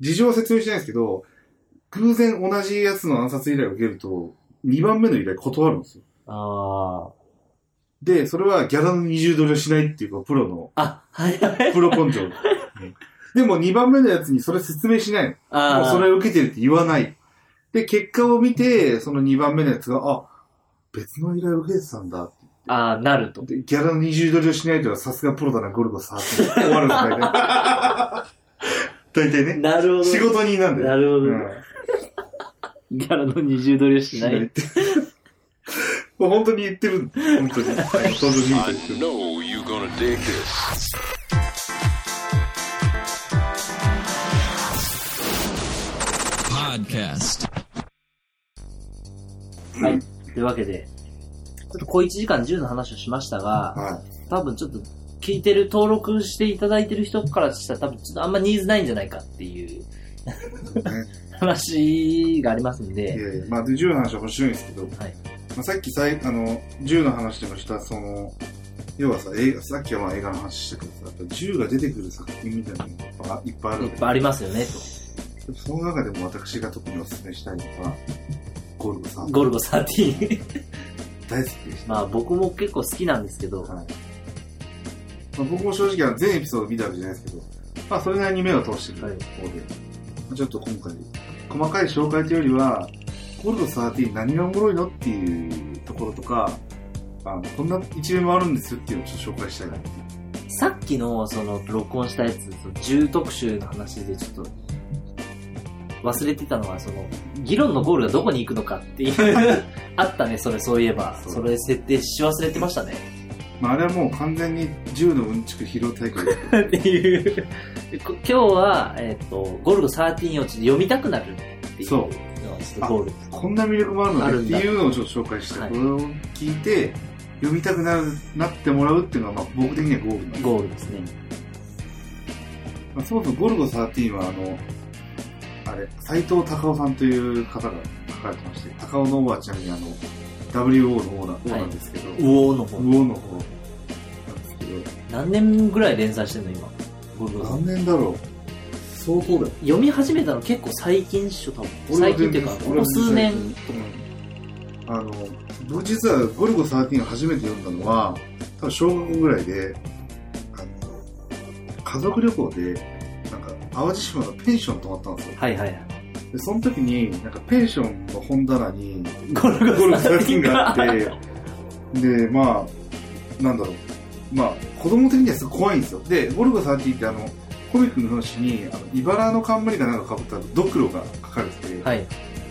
事情は説明しないですけど、偶然同じやつの暗殺依頼を受けると、2番目の依頼断るんですよ。あで、それはギャラの20ドルをしないっていうか、プロの、あ。あ、はいはい。プロ根性。う んでも2番目のやつにそれ説明しないの。もああ。うそれを受けてるって言わない。で、結果を見て、その2番目のやつが、あ、別の依頼を受けてたんだ。ああ、なると。でギャラの20ドルをしないとはさすがプロだな、ゴルゴさ。終わるんです、大体。大体ね。なるほど。仕事人なんだよ。なるほど。うんギャラの20ドルしない。って。もう本当に言ってる。本当に。本当に I 言ってる。know you're gonna dig this. Podcast. はい。というわけで、ちょっと小1時間10の話をしましたが、は多分ちょっと聞いてる、登録していただいてる人からしたら多分ちょっとあんまニーズないんじゃないかっていう話がありますんいで、やいや、まあ、で銃の話は面白いんですけど、はい。まあ、さっきさい、あの、銃の話でもした、その、要はさ、映画、さっきはまあ映画の話したけどさ、やっぱ銃が出てくる作品みたいなのがいっぱいあるいっぱいありますよね、その中でも私が特にお勧めしたいのは、ゴルゴさんと。。ゴルゴ13。大好きでした。まあ僕も結構好きなんですけど、はい。まあ、僕も正直あの全エピソード見たわけじゃないですけど、まあそれなりに目を通してるはい方で、まあちょっと今回、細かい紹介というよりは、ゴルゴ13何がおもろいのっていうところとか、あのこんな一面もあるんですよっていうのをちょっと紹介したいなって。さっきのその録音したやつ、その銃特集の話でちょっと忘れてたのは、その、議論のゴールがどこに行くのかっていう、あったね、それ、そういえば。それ設定し忘れてましたね。まああれはもう完全に銃のうんちく披露大会っていう。こ今日は、えっ、と、ゴルゴ13をちょっと読みたくなるっていうそう。こんな魅力もあるのねっていうのをちょっと紹介して、はいこれを聞いて、読みたくなる、なってもらうっていうのが、まあ僕的にはゴールなんですゴールですね。まあ、そもそもゴルゴ13はあの、あれ、斎藤隆夫さんという方が書かれてまして、高尾の王はちなみにあの、WO の王なんですけど、ウオーの方。ウオの方なんですけど、何年ぐらい連載してんの今？ゴルゴさん何年だろう？相当だよ。読み始めたの結構最近っしょ、多分。俺は最近っていうか、ここ数年。うんあの、僕実はゴルゴ13を初めて読んだのは、多分小学校ぐらいで、あの、家族旅行で、なんか、淡路島のペンション泊まったんですよ。はいはいはい。で、その時に、なんかペンションの本棚に、ゴルゴゴルゴ13 13があって、で、まあ、なんだろう。まあ、子供的にはすごい怖いんですよ。で、ゴルゴ13ってあの、コミックの表紙に、あの、茨の冠かなんか被ったドクロが書かれてて、はい。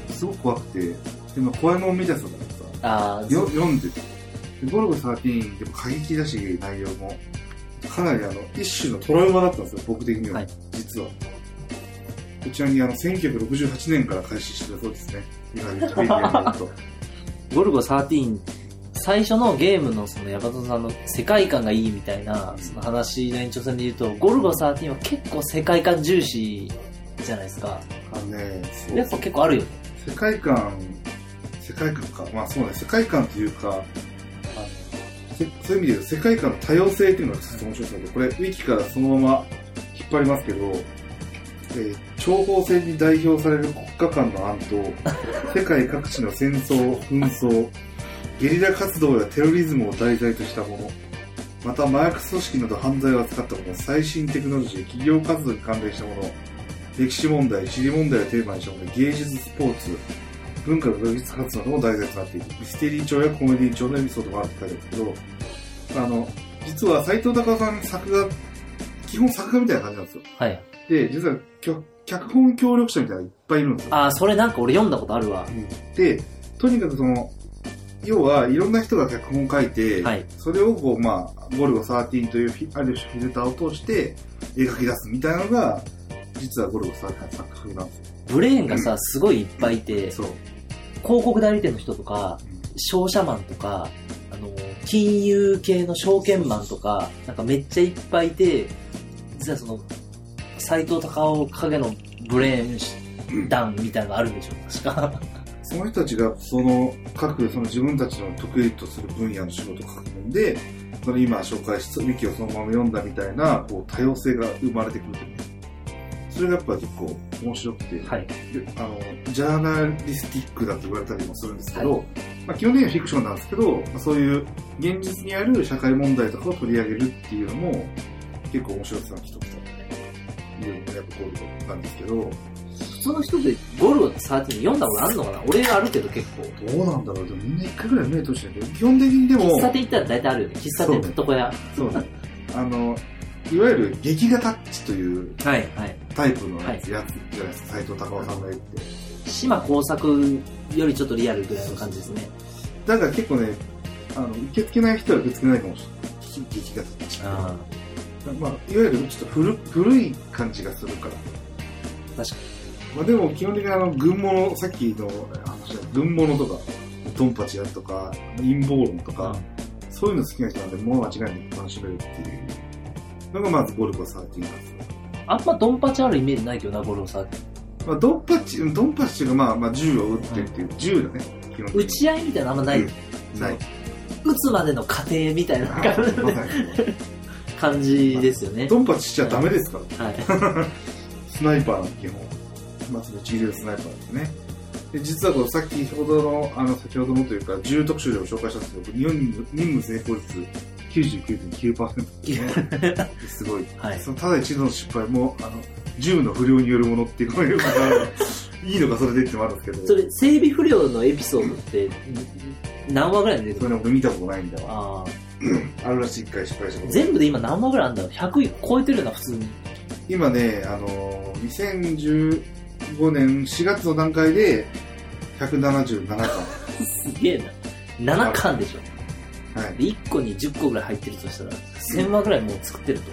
すごく怖くて、でも怖いもん見たやつだからあさ、よ読んでて。でゴルゴ13でも過激だし、内容も。かなりあの、一種のトラウマだったんですよ、僕的には。はい実は。こちらにあの、1968年から開始してるそうですね。今、ウィキペディアによると。ゴルゴ13、最初のゲームのそのヤバトさんの世界観がいいみたいな、その話の延長線で言うと、ゴルゴ13は結構世界観重視じゃないですか。あのね、そうやっぱ結構あるよね。世界観、世界観か。まあそうね、世界観というか、そういう意味で言うと世界観の多様性っていうのがちょっと面白そうで、これ、ウィキからそのまま引っ張りますけど、えー諜報戦に代表される国家間の暗闘、世界各地の戦争、紛争、ゲリラ活動やテロリズムを題材としたもの、また麻薬組織など犯罪を扱ったもの、最新テクノロジー、企業活動に関連したもの、歴史問題、地理問題をテーマにしたもの、芸術、スポーツ、文化と芸術活動なども題材となっている。ミステリー調やコメディ調のエピソードもあるって書いてあるんですけど、あの、実は斎藤隆夫さんの作画、基本作画みたいな感じなんですよ。はい。で、実は脚脚本協力者みたいなのがいっぱいいるんですよ。ああ、それなんか俺読んだことあるわ。で、とにかくその、要はいろんな人が脚本を書いて、はい。それをこう、まあ、ゴルゴ13というフィある種フィルターを通して描き出すみたいなのが、実はゴルゴ13の作風なんですよ。ブレーンがさ、すごいいっぱいいて、そう。広告代理店の人とか、商社マンとか、あの、金融系の証券マンとか、なんかめっちゃいっぱいいて、実はその、斎藤隆夫影のブレーン団みたいなのがあるんでしょ、確か？その人たちが、その、各、その自分たちの得意とする分野の仕事を書くんで、その今紹介したウィキをそのまま読んだみたいな、こう、多様性が生まれてくるという。それがやっぱ結構面白くて、はい。であの、ジャーナリスティックだと言われたりもするんですけど、まあ、基本的にはフィクションなんですけど、まあ、そういう現実にある社会問題とかを取り上げるっていうのも結構面白さの一ついうのがやっぱゴールドなんですけど、普通の人でゴルゴ13読んだことあるのかな？俺あるけど結構。どうなんだろう？でもみんな一回ぐらい目通してるけど、基本的にでも、喫茶店行ったら大体あるよね。喫茶店と床屋。そうね、あの、いわゆる劇画タッチというはい、はい。タイプのやつ,、じゃないですか、斎藤隆夫さんが言って。島工作よりちょっとリアルぐらいの感じですね。だから結構ね、あの、受け付けない人は受け付けないかもしれない。劇画タッチ。あまあ、いわゆるちょっと古古い感じがするから。確かまあでも基本的にあの、軍物、さっきの話だ軍物とか、ドンパチやとか、陰謀論とか、そういうの好きな人なんで、もう間違いなく楽しめるっていうのがまずゴルゴ13なんですよ。あんまドンパチあるイメージないけどな、ゴルゴ13。まあ、ドンパチ、うんドンパチがまあ、まあ、銃を撃ってっていう、銃だね。打ち合いみたいなのあんまない。ない。打つまでの過程みたいなま感じさに感じですよね。ドンパチしちゃダメですから。はい。スナイパーなんて基本。まあ、その一流スナイパーですね。で、実はこのさっきほどの、あの、先ほどのというか、銃特集でも紹介したんですけど、日本に任務成功率99.9% ですね。すごい。はい。そのただ一度の失敗も、あの、銃の不良によるものっていうのがいいのかそれでってもあるんですけど、それ、整備不良のエピソードって、ん何話ぐらいで出てくる？それね、俺見たことないんだわ。ああ。あるらしい一回失敗したこと。全部で今何話ぐらいあるんだろう ?100 超えてるよな、普通に。今ね、あのー、2015年4月の段階で、177巻。すげえな。7巻でしょ。はい。で1個に10個ぐらい入ってるとしたら、1000話ぐらいもう作ってると。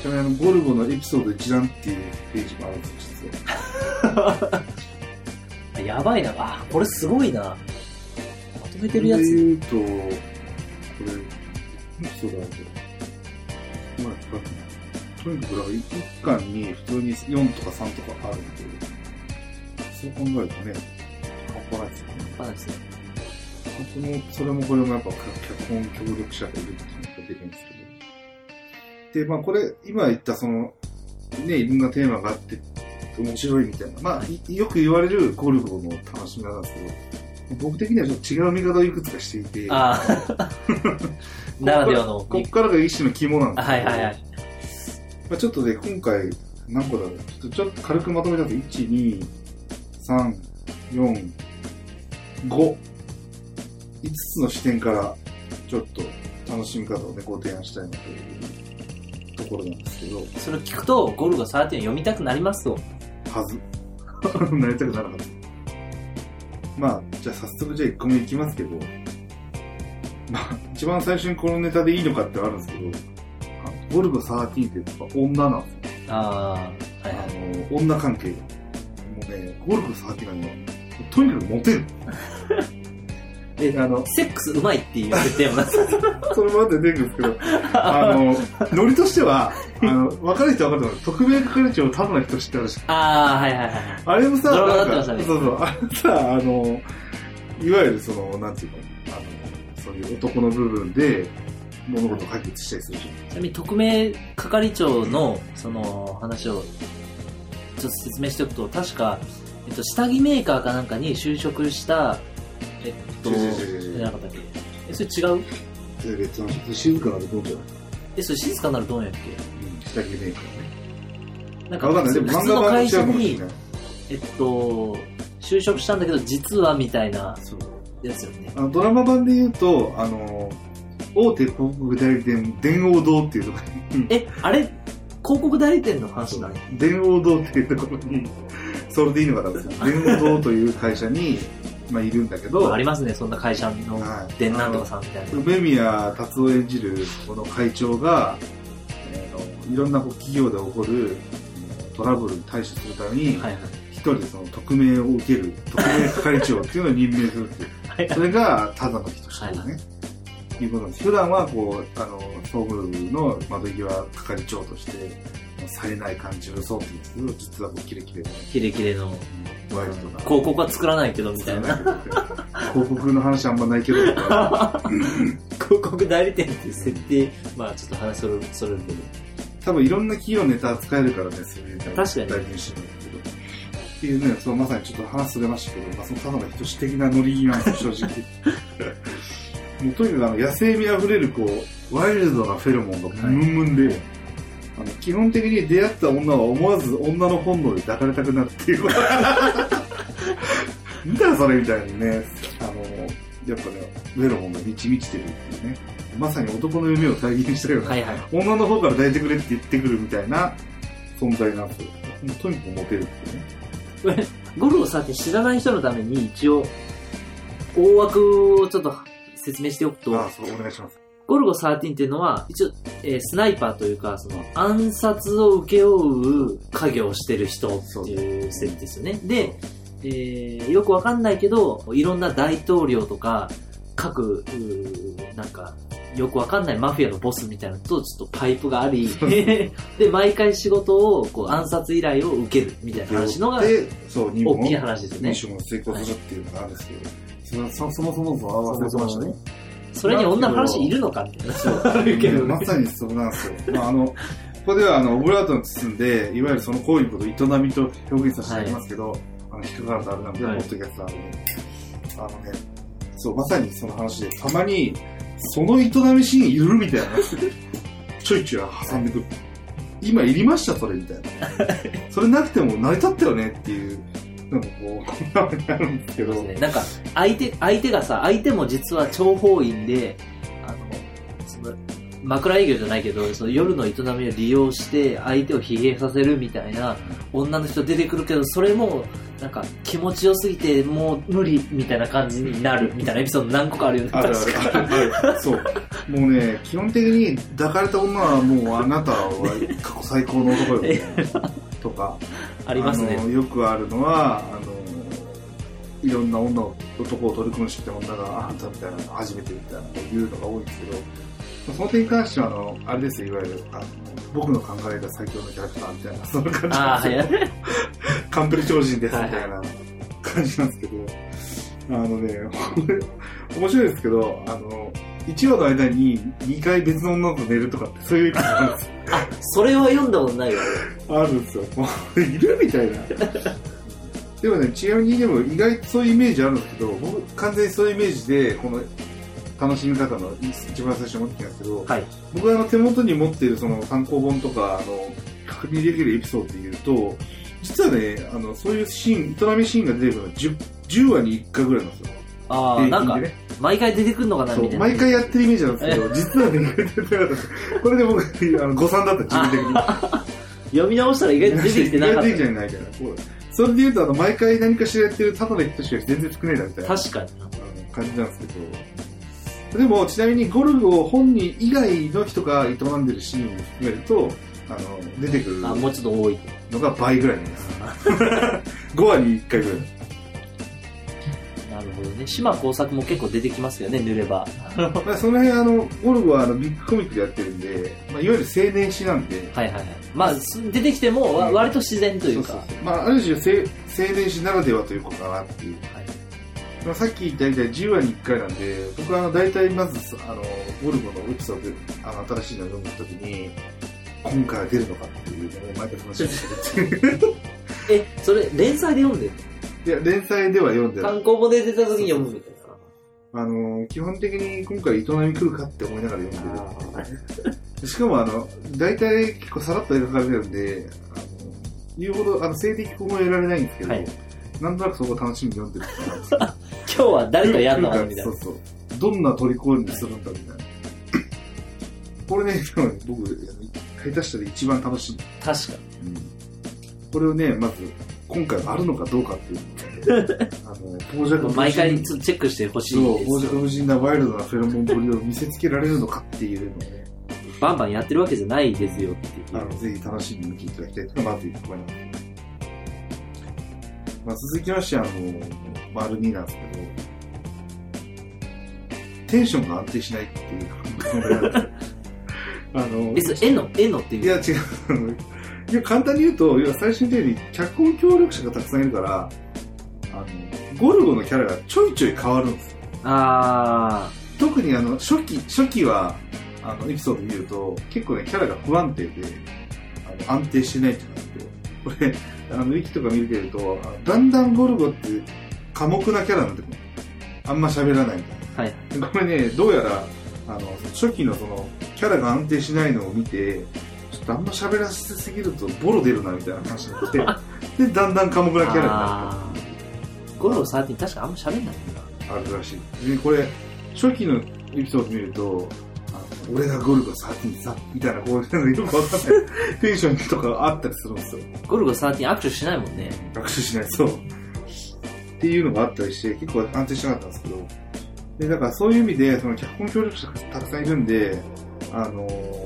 ちなみにあの、ゴルゴのエピソード一覧っていうページもあるんですよ、やばいな。あ、これすごいな。まとめてるやつ。言うと、これ、エピソードあるけど、まあ、とに。かく、1巻に。普通に。4とか3とかあるんで、そう考えるとね、半端ないですよね。まあですね。それも、それもこれもやっぱ脚本協力者がいるっていうのができるんですけど。で、まあこれ、今言ったその、ね、いろんなテーマがあって、面白いみたいな。まあ、よく言われるゴルゴの楽しみ方なんですけど、僕的にはちょっと違う見方をいくつかしていて、ああ。ならではの。こっからが一種の肝なんですけど、はいはいはい。まあ、ちょっとね、今回、何個だろう。ちょっとちょっと軽くまとめたと、1、2、3、4、5。5つの視点から、ちょっと楽しみ方をね、ご提案したいなというところなんですけど、それを聞くと、ゴルゴ13読みたくなりますと。はず。なりたくならなかった。まあ、じゃあ早速じゃあ1個目いきますけど、まあ、一番最初にこのネタでいいのかってあるんですけど、ゴルゴ13ってやっぱ女なんですよああ。はいあはい。の、女関係が。もうね、ゴルフ触ってからね、とにかくモテる。で、あの、セックスうまいっていう設定も それもあって出てくるんですけど、あの、ノリとしては、あの、分かる人は分かると思う。特命係長田村仁志ってあるし、ああ、はいはいはい。あれもさ、ドラマなんか、になってましたね。そうそう、あれさ、あの、いわゆるその、なんていうの、あの、そういう男の部分で、物事を解決したりするじちなみに特命係長のその話をちょっと説明しておくと、確か、えっと、下着メーカーかなんかに就職した、えっと、違う違う違う違う。じゃなかったっけ？え、それ違う？ゃん。それ別の、静かなるどうじゃないえ、それ静かなるどうやっけ？うん、下着メーカーね。なんあ、わかんない。でも漫画版違会社にうかもしれない。、えっと、就職したんだけど、実はみたいなそう。やつよね。あのドラマ版で言うと、あの、大手広告代理店、電王堂っていうところに、え、あれ、広告代理店の話なの電王堂っていうところに、それでいいのかな電王堂という会社に、まあ、いるんだけど、ありますね、そんな会社のはい電なんとかさんみたいな。梅宮達夫演じるこの会長が、いろんなこう企業で起こるトラブルに対処するために、はいはい。一人でその匿名を受ける、匿名係長っていうのを任命するっていう。はいそれが、ただの人しかね、い、うことなんです。普段は、こう、あの、総務部の窓際係長として、冴えない感じを装ってるんですけど、実はこう、キレキレのキレキレの、ワイルドな。広告は作らないけどみたいな。広告の話あんまないけど、広告代理店っていう設定、まあちょっと話それそれるけど。多分いろんな企業のネタ扱えるからね、そういう確かに大事にしてるんだけど。っていうね、そうまさにちょっと話それましたけど、まあ、そのただの人種的なノリなんですよ、正直。もうとにかくあの野生味あふれるこう、ワイルドなフェロモンがムンムンで、あの基本的に出会った女は思わず女の本能で抱かれたくなるっていう。見たそれみたいにね、あの、やっぱね、フェロモンが満ち満ちてるっていうね。まさに男の夢を体現したような、はいはい。女の方から抱いてくれって言ってくるみたいな存在なんですよ。もうとにかくモテるってね。これ、ゴルゴ13知らない人のために一応、大枠をちょっと説明しておくと、ああ、そう、お願いします。ゴルゴ13っていうのは、一応、えースナイパーというか、その、暗殺を請け負う家業をしてる人っていう設定ですよね。で、えーよくわかんないけど、いろんな大統領とか、各、なんか、よくわかんないマフィアのボスみたいなのとちょっとパイプがあり、で、毎回仕事を、こう、暗殺依頼を受けるみたいな話のが、で、そう、大きい話ですよねミッ。ションを成功するっていうのがあるんですけど、そそそもそもそも忘れてましたね。それに女の話いるのかみたいな。あるけどねまさにそうなんですよ。まあ、あの、ここではあの、オブラートに包んで、いわゆるその行為のことを営みと表現させていただきますけど、あの、引っかかるとあれなんで、はいポッドキャストあの、あのね、そう、まさにその話で、たまに、その営みシーンいるみたいな、ちょいちょい挟んでくる。今いりましたそれみたいな。それなくても成り立ったよねっていう、なんかこう、こんなになるんですけど、ね。なんか、相手、相手がさ、相手も実は諜報員で、枕営業じゃないけど、その夜の営みを利用して相手を疲弊させるみたいな女の人出てくるけど、それも、なんか気持ちよすぎてもう無理みたいな感じになるみたいなエピソード何個かあるよね。ある確かあるある。そう。もうね、基本的に抱かれた女はもうあなたは過去最高の男よ。とか。ありますねよくあるのは、あの、いろんな女を、男を取り込んできた女が、あんたみたいなの初めてみたいな言うのが多いんですけど、その点に関しては、あの、あれですよ、いわゆる、あの僕の考えた最強のキャラクターみたいな、そんな感じなんですよ。はい。カンプリ超人ですみはいたいな感じなんですけど、あのね、面白いですけど、あの、1話の間に2回別の女の子と寝るとかってそういうエピソードなんですあ、それは読んだことないわ。あるんですよ。いるみたいな。でもね、ちなみにでも意外とそういうイメージあるんですけど、僕完全にそういうイメージで、この楽しみ方の一番最初に持ってきたんですけど、はい。僕があの手元に持っているその単行本とか、あの、確認できるエピソードで言うと、実はね、あの、そういうシーン、営みシーンが出てくるのは 10, 10話に1回ぐらいなんですよ。ああ、なんか。毎回出てくるのかなみたいな。毎回やってるイメージなんですけど、実はね、これで僕、あの、誤算だった、自分的に。読み直したら意外と出てきてなかっ意外と出てきてないみたいな。こうそれで言うと、あの、毎回何かしらやってるただの人しか全然少ないな、みたいた。な確かに。感じなんですけど。でも、ちなみにゴルゴ本人以外の人が営んでるシーンを含めると、あの、出てくるあ、もうちょっと多い。のが倍ぐらいなんです。5話に1回ぐらい。なるほどね。島工作も結構出てきますよね、塗れば。まあ、その辺、あの、ゴルゴはあのビッグコミックでやってるんで、まあ、いわゆる青年誌なんで、はいはいはい。まあ、す出てきても、割と自然というか。そうそうそうまあ、ある種青青年誌ならではということかなっていう。はいまあ、さっき大体10話に1回なんで、僕はあの大体まずあのゴルゴのエピソードあの新しいのを読んだ時に、今回は出るのかっていうのを毎回楽しみにしてるっていう。え、それ、連載で読んでるいや、連載では読んでない。単行本で出た時に読むみたいな。あの、基本的に今回営み来るかって思いながら読んでる。しかもあの、大体結構さらっと描かれてるんで、あの、言うほど、あの、性的こも得られないんですけど、はいなんとなくそこを楽しみに読んでる 今日は誰かやんの？みたいな。そうそう。どんな取り込んでするんだみたいな。これね、僕、下手したら一番楽しい。確かに。これをね、まず、今回あるのかどうかっていう。あの、傍若無人毎回チェックしてほしいそう、傍若無人なワイルドなフェロモンぶりを見せつけられるのかっていうのをね、バンバンやってるわけじゃないですよっていう。あの、ぜひ楽しみに見ていただきたいというのがまず1個目なんです。まあ、続きまして、あの、丸2なんですけど、テンションが安定しないっていう あの、え、それ絵の、絵のっていう。いや、違う。いや、簡単に言うと、いや、最初に言ったように、脚本協力者がたくさんいるから、あの、ゴルゴのキャラがちょいちょい変わるんですよ。あ特にあの、初期、初期は、あの、エピソード見ると、結構ね、キャラが不安定で、あの、安定してないっていうこれ、あの、ウィキとか見てると、だんだんゴルゴって、寡黙なキャラになってくる。あんま喋らないみたいな。はい。でこれね、どうやら、あの、初期のその、キャラが安定しないのを見て、ちょっとあんま喋らせすぎるとボロ出るなみたいな話になって、で、だんだん寡黙なキャラになあーゴルゴ13確かあんま喋んないもんな。るあるらしい。で、これ、初期のエピソード見ると、俺がゴルゴ13さ、みたいな、こう、なんかよくわかんないテンションとかあったりするんですよ。ゴルゴ13握手しないもんね。学習しないそう。っていうのがあったりして、結構安定しなかったんですけど、で、だからそういう意味で、その脚本協力者がたくさんいるんで、あのー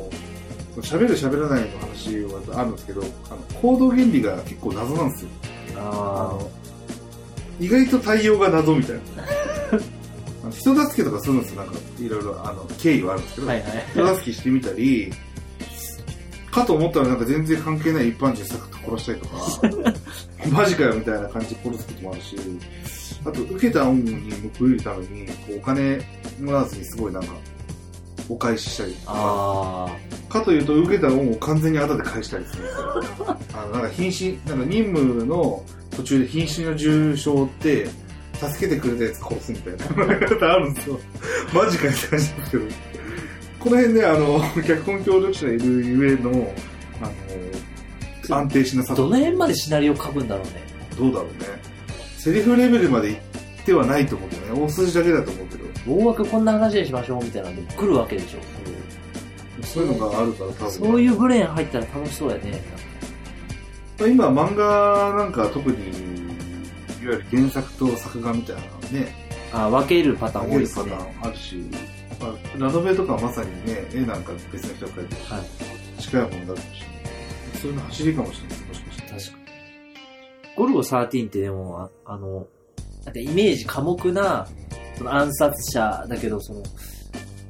喋る喋らないの話はあるんですけど、あの行動原理が結構謎なんですよ。ああの、意外と対応が謎みたいな。あの人助けとかするんですよ、なんか、いろいろ、あの、経緯はあるんですけど、あ。はいはい。人助けしてみたり、かと思ったらなんか全然関係ない一般人サクッと殺したりとか、マジかよみたいな感じで殺すこともあるし、あと受けた恩に報いるために、こうお金もらわずにすごいなんか、お返ししたりとか、あかというと受けた恩を完全に後で返したりするんですよ。あの、なんか瀕死、なんか任務の途中で瀕死の重傷って、助けてくれたやつ殺すみたいな方あるんで すよ。マジかよ感じですけど。この辺ね、あの、脚本協力者がいるゆえの、あの、安定しなあ。さどの辺までシナリオ書くんだろうね。どうだろうね。セリフレベルまで行ってはないと思うけどね。大筋だけだと思うけど。大枠こんな話にしましょうみたいなので来るわけでしょ。そういうのがあるから多分。そういうブレーン入ったら楽しそうやね。今漫画なんか特に、いわゆる原作と作画みたいなのね、あ分けるパターン多いですね分けるパタ。ーンあるし、まあ、ラノベとかまさにね、絵なんか別の人が描いてるはい。近いものだったし、そういうの走りかもしれないです、もしかして。確かに。ゴルゴ13ってでも、ああの、なんかイメージ寡黙な、その暗殺者だけど、その、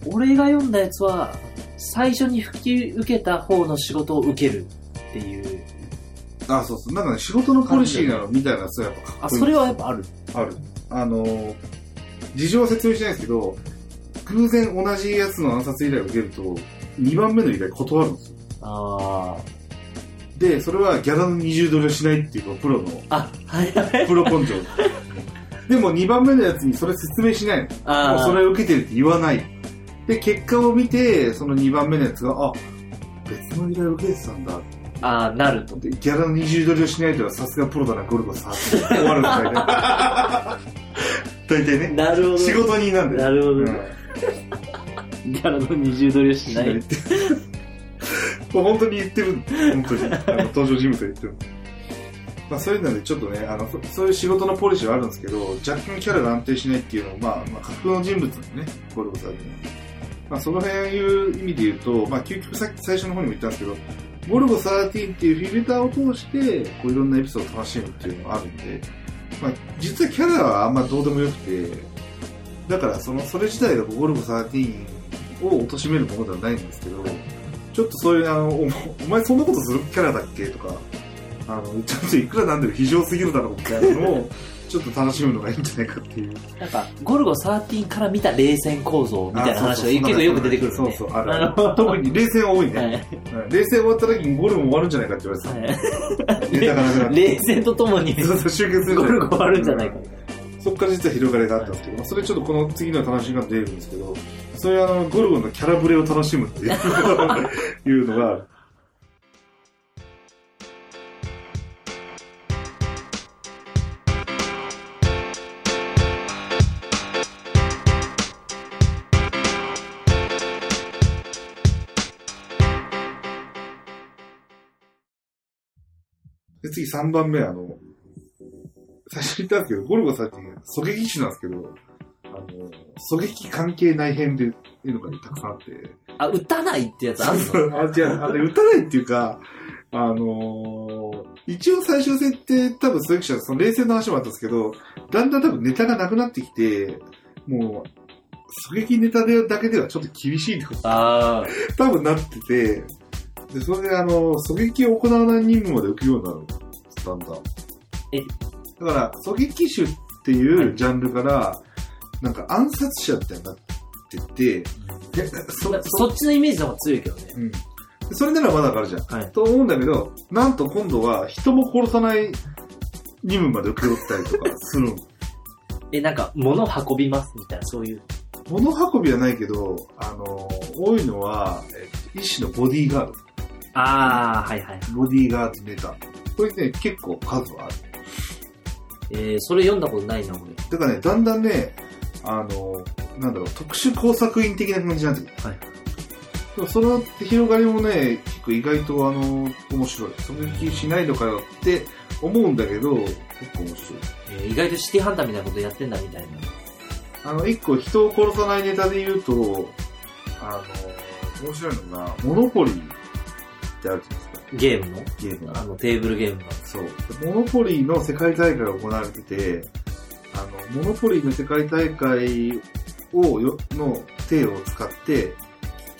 俺が読んだやつは、最初に引き受けた方の仕事を受けるっていう。あ、そうそう。なんかね、仕事のポリシーなのみたいなやつはやっぱかっいい。それはやっぱある。ある。あのー、事情は説明しないですけど、偶然同じやつの暗殺依頼を受けると、2番目の依頼断るんですよ。あで、それはギャラの20ドルをしないっていうのがプロの、あ。あ、はいはい。プロ根性。でも2番目のやつにそれ説明しないの。もうあそれを受けてるって言わない。で、結果を見て、その2番目のやつが、あ、別の依頼を受けてたんだ。あ、あなると。でギャラの20ドルをしないとはさすがプロだな、ゴルゴさ。終わるんだよね。大体ね。なるほど。仕事人なんだよ。なるほどうんギャラの20ドルしない。もう本当に言ってる。本当に。あの登場人物が言ってる。まあそういうのでちょっとね、あの、そそういう仕事のポリシーはあるんですけど、若干キャラが安定しないっていうのも、まあ、まあ、架空の人物なんでね、ゴルゴさんっていうのは。まあその辺いう意味で言うと、まあ究極さっき最初の方にも言ったんですけど、ゴルゴ13っていうフィルターを通して、こういろんなエピソードを楽しむっていうのがあるんで、まあ実はキャラはあんまどうでもよくて、だからその、それ自体がゴルゴ13を貶めるものではないんですけど、ちょっとそういう、あの、おお前そんなことするキャラだっけとか、あの、ちゃんといくらなんでも非常すぎるだろうみたいなのを、ちょっと楽しむのがいいんじゃないかっていう。なんか、ゴルゴ13から見た冷戦構造みたいな話が結構よく出てくるそうね。そう、あるあるの特に冷戦多いね。冷戦終わった時にゴルゴも終わるんじゃないかって言われてた。冷戦とともにそうそう、集結するゴルゴ終わるんじゃないか。そこから実は広がりがあったんですけど、まあそれちょっとこの次の楽しみが出るんですけど、そういうあの、ゴルゴのキャラブレを楽しむっていうのが 次3番目、あの、最初に言ったんですけど、ゴルゴさんって狙撃手なんですけど、あの、狙撃関係ない編でいうのがたくさんあって、あ、撃たないってやつあるの？あ、違う、あれ、撃たないっていうか、あのー一応最終戦って多分狙撃手はその冷戦の話もあったんですけど、だんだん多分ネタがなくなってきて、もう、狙撃ネタでだけではちょっと厳しいってことああ。多分なってて、で、それであの、狙撃を行わない任務まで受けるようになるんんだん。えだから、狙撃手っていうジャンルから、なんか暗殺者ってなってて、えそまあそっちのイメージの方が強いけどね。うん。それならまだわかるじゃん。はい。と思うんだけど、なんと今度は人も殺さない任務まで請け負ったりとか するの。え、なんか、物運びますみたいな、そういう。物運びはないけど、あの、多いのは、えっと一種のボディーガード。あー、はいはい。ボディーガードネタ。これね、結構数はある。えー、それ読んだことないな、俺。だからね、だんだんね、あの、なんだろう、特殊工作員的な感じになってくる。はい。でもその広がりもね、結構意外とあの、面白い。それ気しないのかよって思うんだけど、結構面白い。えー、意外とシティハンターみたいなことやってんだみたいな。あの、一個人を殺さないネタで言うと、あの、面白いのが、モノポリーってあるじゃないですか、ゲームの？ゲームが。あの、テーブルゲームの。そう。モノポリーの世界大会が行われてて、あの、モノポリーの世界大会をよ、の手を使って、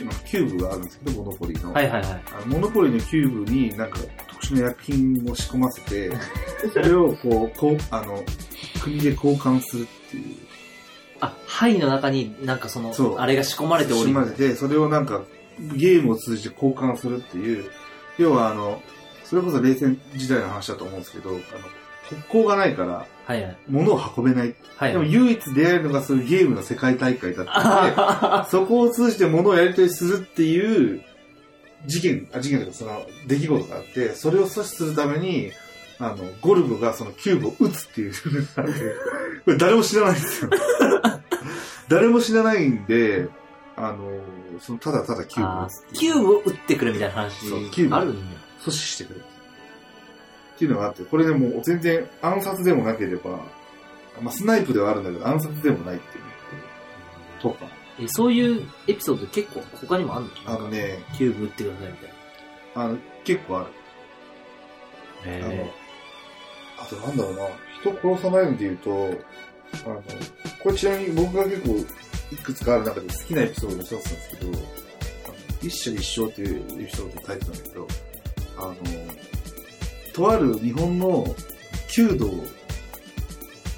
まあキューブがあるんですけど、モノポリーの。はいはいはい。あのモノポリーのキューブになんか特殊な薬品を仕込ませて、それをこう、こう、あの、国で交換するっていう。あ、範囲の中になんかそのそう、あれが仕込まれており仕込まれて、それをなんかゲームを通じて交換するっていう、要はあの、それこそ冷戦時代の話だと思うんですけど、あの、国交がないから、はいはい。物を運べない。はいでも唯一出会えるのがそういうゲームの世界大会だったので、あ そこを通じて物をやり取りするっていう事件、あ事件というかその出来事があって、それを阻止するために、あの、ゴルゴがそのキューブを撃つっていう これ誰も知らないんですよ。誰も知らないんで、あの、そのただただキューブをあ撃つってキューブを打ってくるみたいな話そうキューブあるんだよ。阻止してくれる。っていうのがあって、これでもう全然暗殺でもなければ、まあスナイプではあるんだけど暗殺でもないっていう。とか。え、そういうエピソード結構他にもあるの？あのね、キューブ打ってくださいみたいな。あの、結構ある。へあとなんだろうな、人殺さないので言うと、あの、これちなみに僕が結構いくつかある中で好きなエピソードの一つなんですけど、一生一生っていう人ってタイプなんだけど、あの、とある日本の弓道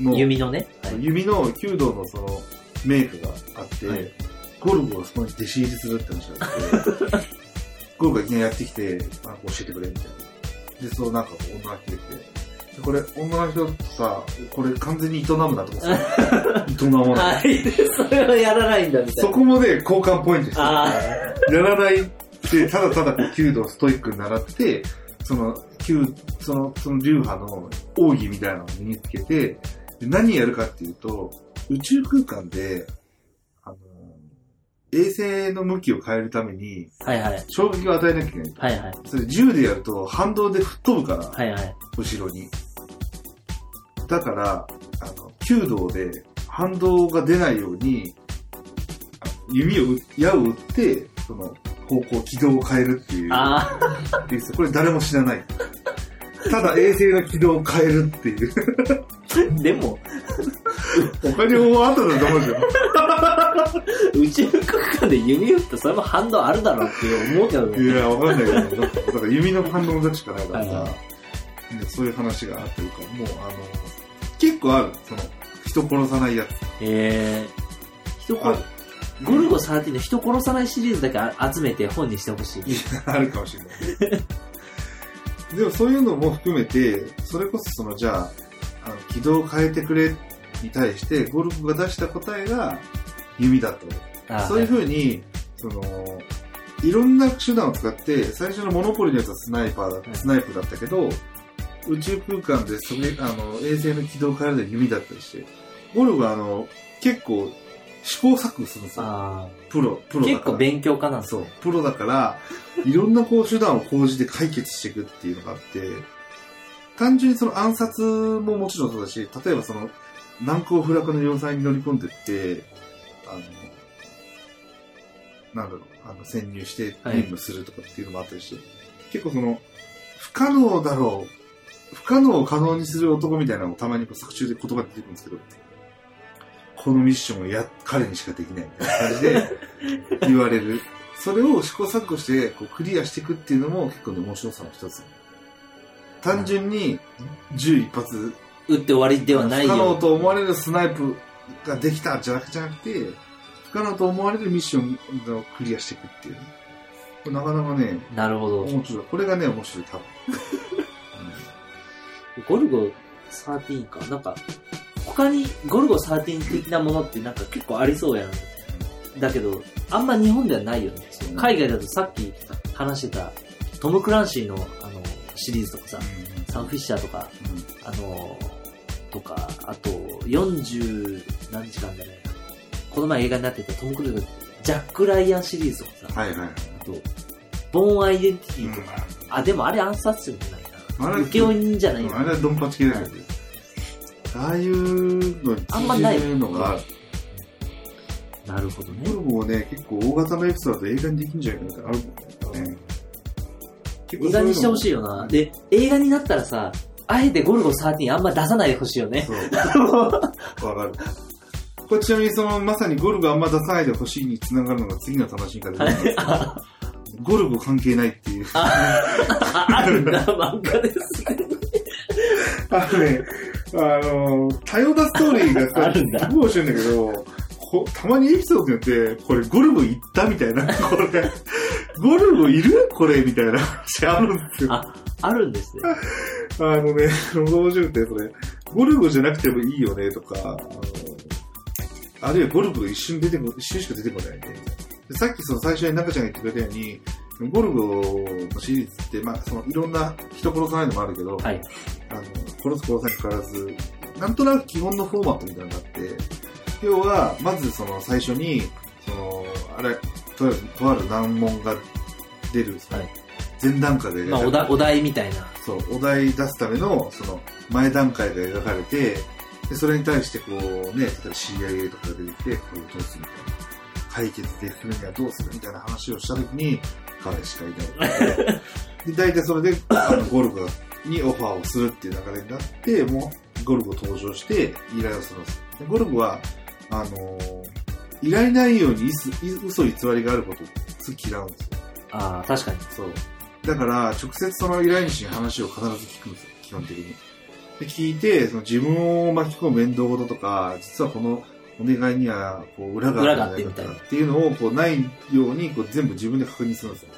の、弓のね。はい弓の弓道のそのメイクがあって、はいゴルゴがそこに弟子入りするって話があって、ゴルゴがいきなりやってきて、あ教えてくれみたいな。で、そうなんかこう女が来て、でこれ女の人とさ、これ完全に営むなとかさ、営まない。はい。それはやらないんだみたいな。そこもね、交換ポイントしてあやらないで、ただただこう弓道をストイックに習って、その、弓、その、その流派の奥義みたいなのを身につけて、で何やるかっていうと、宇宙空間で、あの、衛星の向きを変えるために、あ。はいはい。衝撃を与えなきゃいけない。はいはい。それ銃でやると反動で吹っ飛ぶから、はいはい。後ろに。だから、あの、弓道で反動が出ないように、あ弓を撃、矢を撃って、その、方向、軌道を変えるっていう。あでこれ誰も知らない。ただ衛星の軌道を変えるっていう。あ。でも、他にもあったんだと思うんですよ。宇宙空間で弓打ってそれも反動あるだろうって思うけどね。いや、わかんないけど、だから弓の反応がしかないからさはいは、でそういう話があってるから、もうあの、結構ある。その、人殺さないやつ。えー、人あ殺、ゴルゴ13の人殺さないシリーズだけあ集めて本にしてほしい。いやあるかもしれない。でもそういうのも含めて、それこそその、じゃあ、あの軌道を変えてくれに対して、ゴルフが出した答えが弓だったあそういうふうに、その、いろんな手段を使って、最初のモノポリのやつはスナイパーだ、スナイプだったけど、宇宙空間でそれ、あの、衛星の軌道を変えるのは弓だったりして、ゴルフはあの、結構試行錯誤するんですよ。あプロ、プーロだから。結構勉強家なんですそうね。、プロだから、いろんなこう手段を講じて解決していくっていうのがあって、単純にその暗殺ももちろんそうだし、例えばその、難攻不落の要塞に乗り込んでって、あの、なんだろう、あの、潜入して任務するとかっていうのもあったりして、結構その、不可能だろう、不可能を可能にする男みたいなのをたまにこう作中で言葉で出てくるんですけど、このミッションをや、彼にしかできないみたいな感じで 言われる。それを試行錯誤してこうクリアしていくっていうのも結構ね、面白さの一つ。単純に銃一発打って終わりではない不可能よ。と思われるスナイプができたじゃなくじゃなくて、不かなと思われるミッションをクリアしていくっていうなかなかね、なるほど。面白い。これがね、面白い、多分。ゴルゴ13か。なんか、他にゴルゴ13的なものってなんか結構ありそうやん。だけど、あんま日本ではないよね。海外だとさっき話してたトム・クランシーのあのシリーズとかさ、サン・フィッシャーとか、あの、とか、あと、40何時間だね。この前映画になってたトム・クルーズのジャック・ライアンシリーズとかさ、はいはい。あと、ボーン・アイデンティティとか、あ、でもあれ暗殺者じゃないな。あれ請負人じゃないなあれはドンパチ系だけど、ああいうのにあんまないのがある。なるほどねゴ。ルゴもね、結構大型のエピソードだと映画にできんじゃないかなってあるもんね。映画にしてほしいいよな。で、映画になったらさ、あえてゴルゴ13あんま出さないでほしいよね。そう。わかる。これちなみにその、まさにゴルゴあんま出さないでほしいに繋がるのが次の楽しみ方で、あ ゴルゴ関係ないっていう。ああるんだ、漫画ですね。あのね、あの、多様なストーリーがさ、あるんだすごい面白いんだけど、こたまにエピソードによって、これゴルゴ行ったみたいな、これ、ゴルゴいる？これみたいな話あるんですよ。あ、あるんですね。あのね、面白くて、それ、ゴルゴじゃなくてもいいよねとか、あのあるいはゴルゴが一瞬出てこ、一瞬しか出てこないね。でさっきその最初に中ちゃんが言ってくれたように、ゴルゴのシリーズって、まあ、そのいろんな人殺さないのもあるけど、はい。あの、殺す殺さにかからず、なんとなく基本のフォーマットみたいなのがあって、要は、まずその最初に、その、あれ、とある、とある難問が出る、はい前段階で描かまあ、れお題、お題みたいな。そう、お題出すための、その、前段階が描かれて、で、それに対してこうね、例えば CIA とかが出てきて、これをどうするみたいな。解決できるにはどうするみたいな話をしたときに、彼しかいない。で、大体それで、あの、ゴルゴにオファーをするっていう流れになって、もう、ゴルゴ登場して、依頼をするんです。でゴルゴは、あのー依頼内容に嘘嘘偽りがあることを嫌うんですよ。ああ、確かに。そう。だから、直接その依頼主に話を必ず聞くんですよ、基本的に。で、聞いて、その自分を巻き込む面倒事とか、実はこのお願いには、こう、裏があってみたいなっていうのを、こう、ないように、こう、全部自分で確認するんですよ。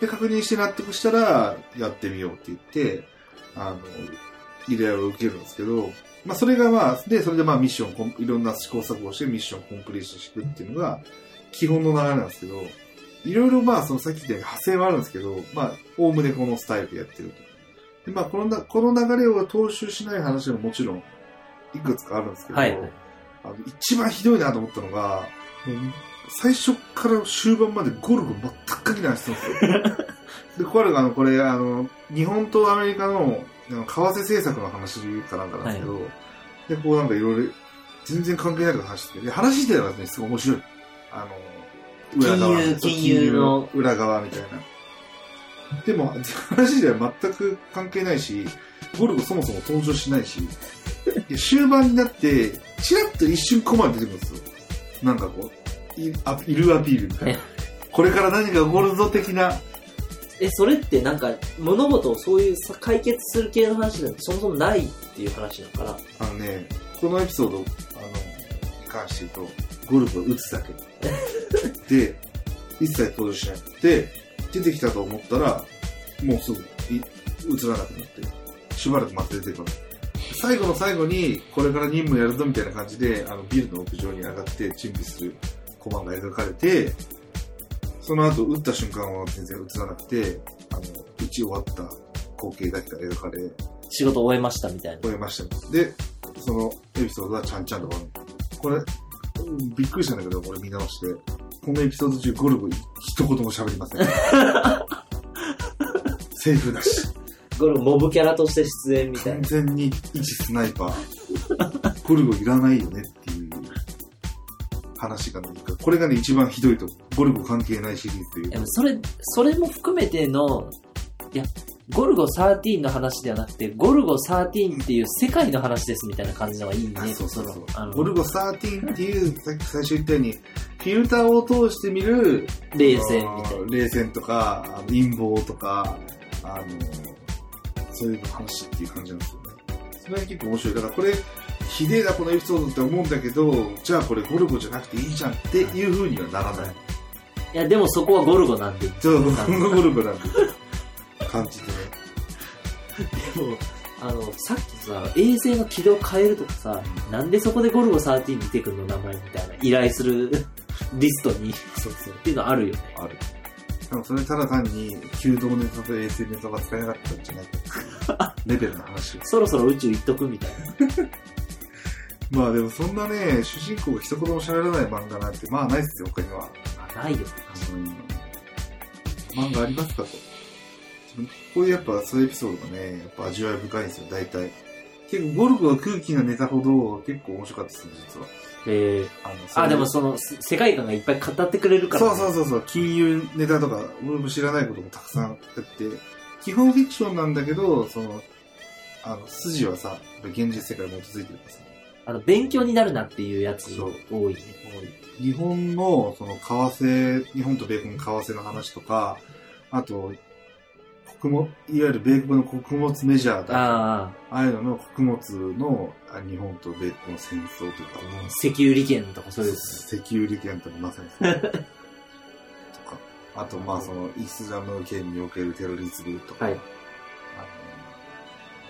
で、確認して納得したら、やってみようって言って、あの、依頼を受けるんですけど、まあ、それがまあ、で、それでまあ、ミッションいろんな試行錯誤をしてミッションコンプリートしていくっていうのが、基本の流れなんですけど、いろいろまあ、そのさっき言ったように派生はあるんですけど、まあ、おおむねこのスタイルでやってると。で、まあ、このな、この流れを踏襲しない話ももちろん、いくつかあるんですけど、はい。あの一番ひどいなと思ったのが、最初から終盤までゴルゴ全く関係ない話するんですよ。で、これがあの、これ、あの、日本とアメリカの、あの為替政策の話かなんかなんですけど、で、こうなんかいろいろ、全然関係ないこと話してて、で、話してたらね、すごい面白い。あの、裏側。金融金融の裏側みたいな。でも、話では全く関係ないし、ゴルゴそもそも登場しないし、で終盤になって、チラッと一瞬コマに出てくるんですよ。なんかこう、いあいるアピールみたいなえ。これから何か起こるぞ的な、え、それってなんか、物事をそういうさ解決する系の話なんてそもそもないっていう話なのかな？あのね、このエピソード、あの、に関して言うと、ゴルゴを撃つだけ。で、一切登場しなくて、出てきたと思ったら、もうすぐい映らなくなって、しばらく待って出てこない。最後の最後に、これから任務やるぞみたいな感じで、あの、ビルの屋上に上がって準備するコマが描かれて、その後、撃った瞬間は全然映らなくて、あの、撃ち終わった光景だけが描かれ、仕事終えましたみたいな。終えました。で、そのエピソードはちゃんちゃんと終わる。これ、うんびっくりしたんだけど、これ見直して。このエピソード中、ゴルゴ一言も喋りません。セーフだし。ゴルモブキャラとして出演みたい完な。全に一スナイパー。ゴルゴいらないよねっていう話が何か。これがね、一番ひどいと。ゴルゴ関係ないシリーズというでもそれ、それも含めての、いや、ゴルゴ13の話ではなくて、ゴルゴ13っていう世界の話ですみたいな感じのがいいね。あそうそうそうのあのゴルゴ13っていう、さっき最初言ったように、フィルターを通して見る冷戦みたいあの冷戦とか、あの陰謀とか、あの、そういう話っていう感じなんですよね。それが結構面白い。だからこれ、ひでえなこのエピソードって思うんだけど、じゃあこれゴルゴじゃなくていいじゃんっていう風にはならない。いや、でもそこはゴルゴなんで。そう、ゴルゴなんて感じでね。でも、あの、さっきさ、衛星の軌道変えるとかさ、なんでそこでゴルゴ13見てくんの名前みたいな依頼する リストにそうそう。っていうのあるよね。ある。でもそれただ単に、弓道ネタと衛星ネタが使えなかったんじゃないか レベルの話。そろそろ宇宙行っとくみたいな。まあでもそんなね、主人公が一言も喋らない漫画なんて、まあないっすよ、他には。あ、ないよ。うん。漫画ありますかと。こういうやっぱそういうエピソードがね、やっぱ味わい深いんですよ、大体。結構ゴルゴは空気なネタほど結構面白かったですよ、実は。えー、あのあ、でもその、せ世界観がいっぱい語ってくれるから、そうそうそう。そう、金融ネタとか、俺も知らないこともたくさんあって、基本フィクションなんだけど、その、あの、筋はさ、やっぱ現実世界に基づいてるからさ、あの、勉強になるなっていうやつ。そう多い。ね。日本の、その、為替、日本と米国の為替の話とか、あと、穀物、いわゆる米国の穀物メジャーだ。あああいうのの穀物のあ日本と米国の戦争というか、あ、石油利権とかそういう。石油利権とかまさにそう。とか、あと、まあ、その、イスラム圏におけるテロリズムとか、はい。あの、も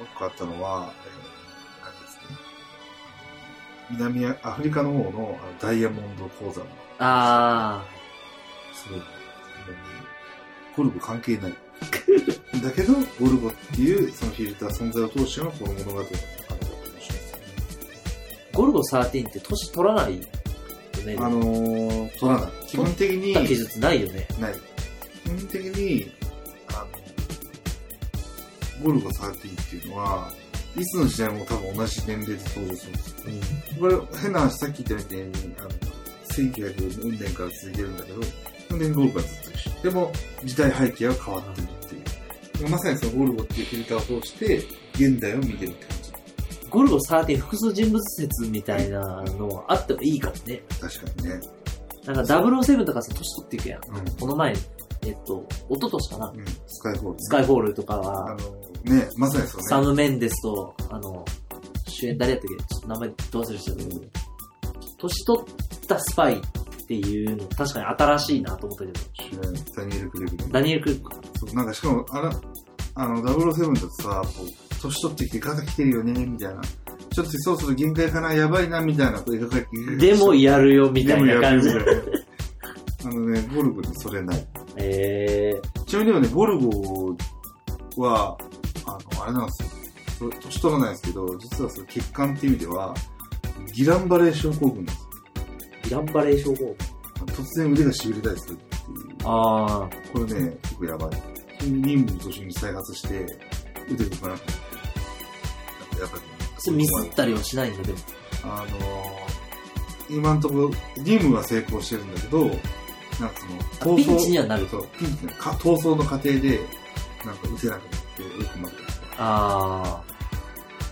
う一個あったのは、えー、何ですね。南アフリカの方のダイヤモンド鉱山の、あすごい、ゴルゴ関係ない。だけど、ゴルゴっていうそのフィルター存在を通してのこの物語のあれが面白いですゴルゴ13って年取らないよね。あのー、取らない。基本的に、取った記述ないよね。ない。基本的に、あの、ゴルゴ13っていうのは、いつの時代も多分同じ年齢で登場するんですよ。うん。これ、変な話、さっき言ったみたいに、あの、1900運年から続いてるんだけど、運年ゴルゴはずっと一緒。でも、時代背景は変わってるっていう。まさにそのゴルゴっていうフィルターを通して、現代を見てるって感じ。ゴルゴ13複数人物説みたいなのはあってもいいかもね。確かにね。なんか007とかさ、年取っていくやん。うん。この前、えっと、一昨年かな。うん。スカイホール、ね。スカイフォールとかあは、の、ね、まさにそうね。サム・メンデスと、あの、主演誰やったっけ？ちょっと名前どう忘れしたけど、年取ったスパイっていうの、確かに新しいなと思ったけど、主演、ダニエル・クレグね。ダニエル・クルックか。そう、なんかしかも、あら、あの、007だとさ、こう、年取ってきてガタ来てるよね、みたいな。ちょっとそろそろ限界かな、やばいな、みたいなこと描かれてでもやるよ、みたいな感じあのね、ゴルゴにそれない。えちなみにでもね、ゴルゴは、あの、あれなんですよ。そ年取らないですけど、実はその血管っていう意味では、ギランバレー症候群ですランバレー症候群。突然腕が痺れたりするっていう。あこれね、結構やばい。任務の途中に再発して、腕動かなくなって。やっぱり、あ、それミスったりはしないんだ、でも。あのー、今のところ、任務は成功してるんだけど、なんかその、あピンチにはなるそう、ピンチのか逃走の過程で、なんか撃てなくなって、よくなった。あ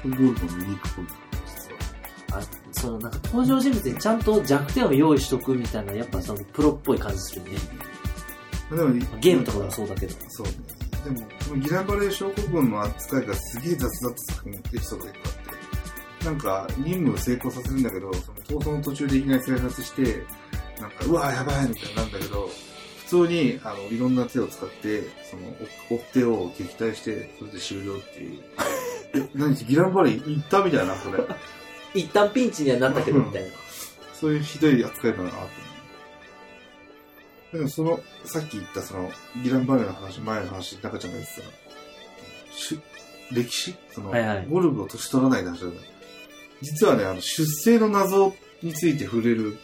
これゴルゴのユニークポイント、そのなんか登場人物にちゃんと弱点を用意しとくみたいな、やっぱそのプロっぽい感じするね。でもゲームとかでもそうだけど。そうね。でも、このギランバレー症候群の扱いがすげえ雑だった作品、エピソードがいっぱいあって、なんか、任務を成功させるんだけど、その逃走の途中でいきなり再発して、なんか、うわーやばいみたいになるんだけど、普通に、あの、いろんな手を使って、その、追っ手を撃退して、それで終了っていう。え、何ギランバレー行ったみたいな、これ。一旦ピンチにはなったけど、みたいな。そういうひどい扱いだなと思う。でもその、さっき言ったその、ギランバレーの話、前の話、中ちゃんが言ってた、し歴史？その、はいはいゴルフを年取らないで話だ実はね、あの、出生の謎について触れる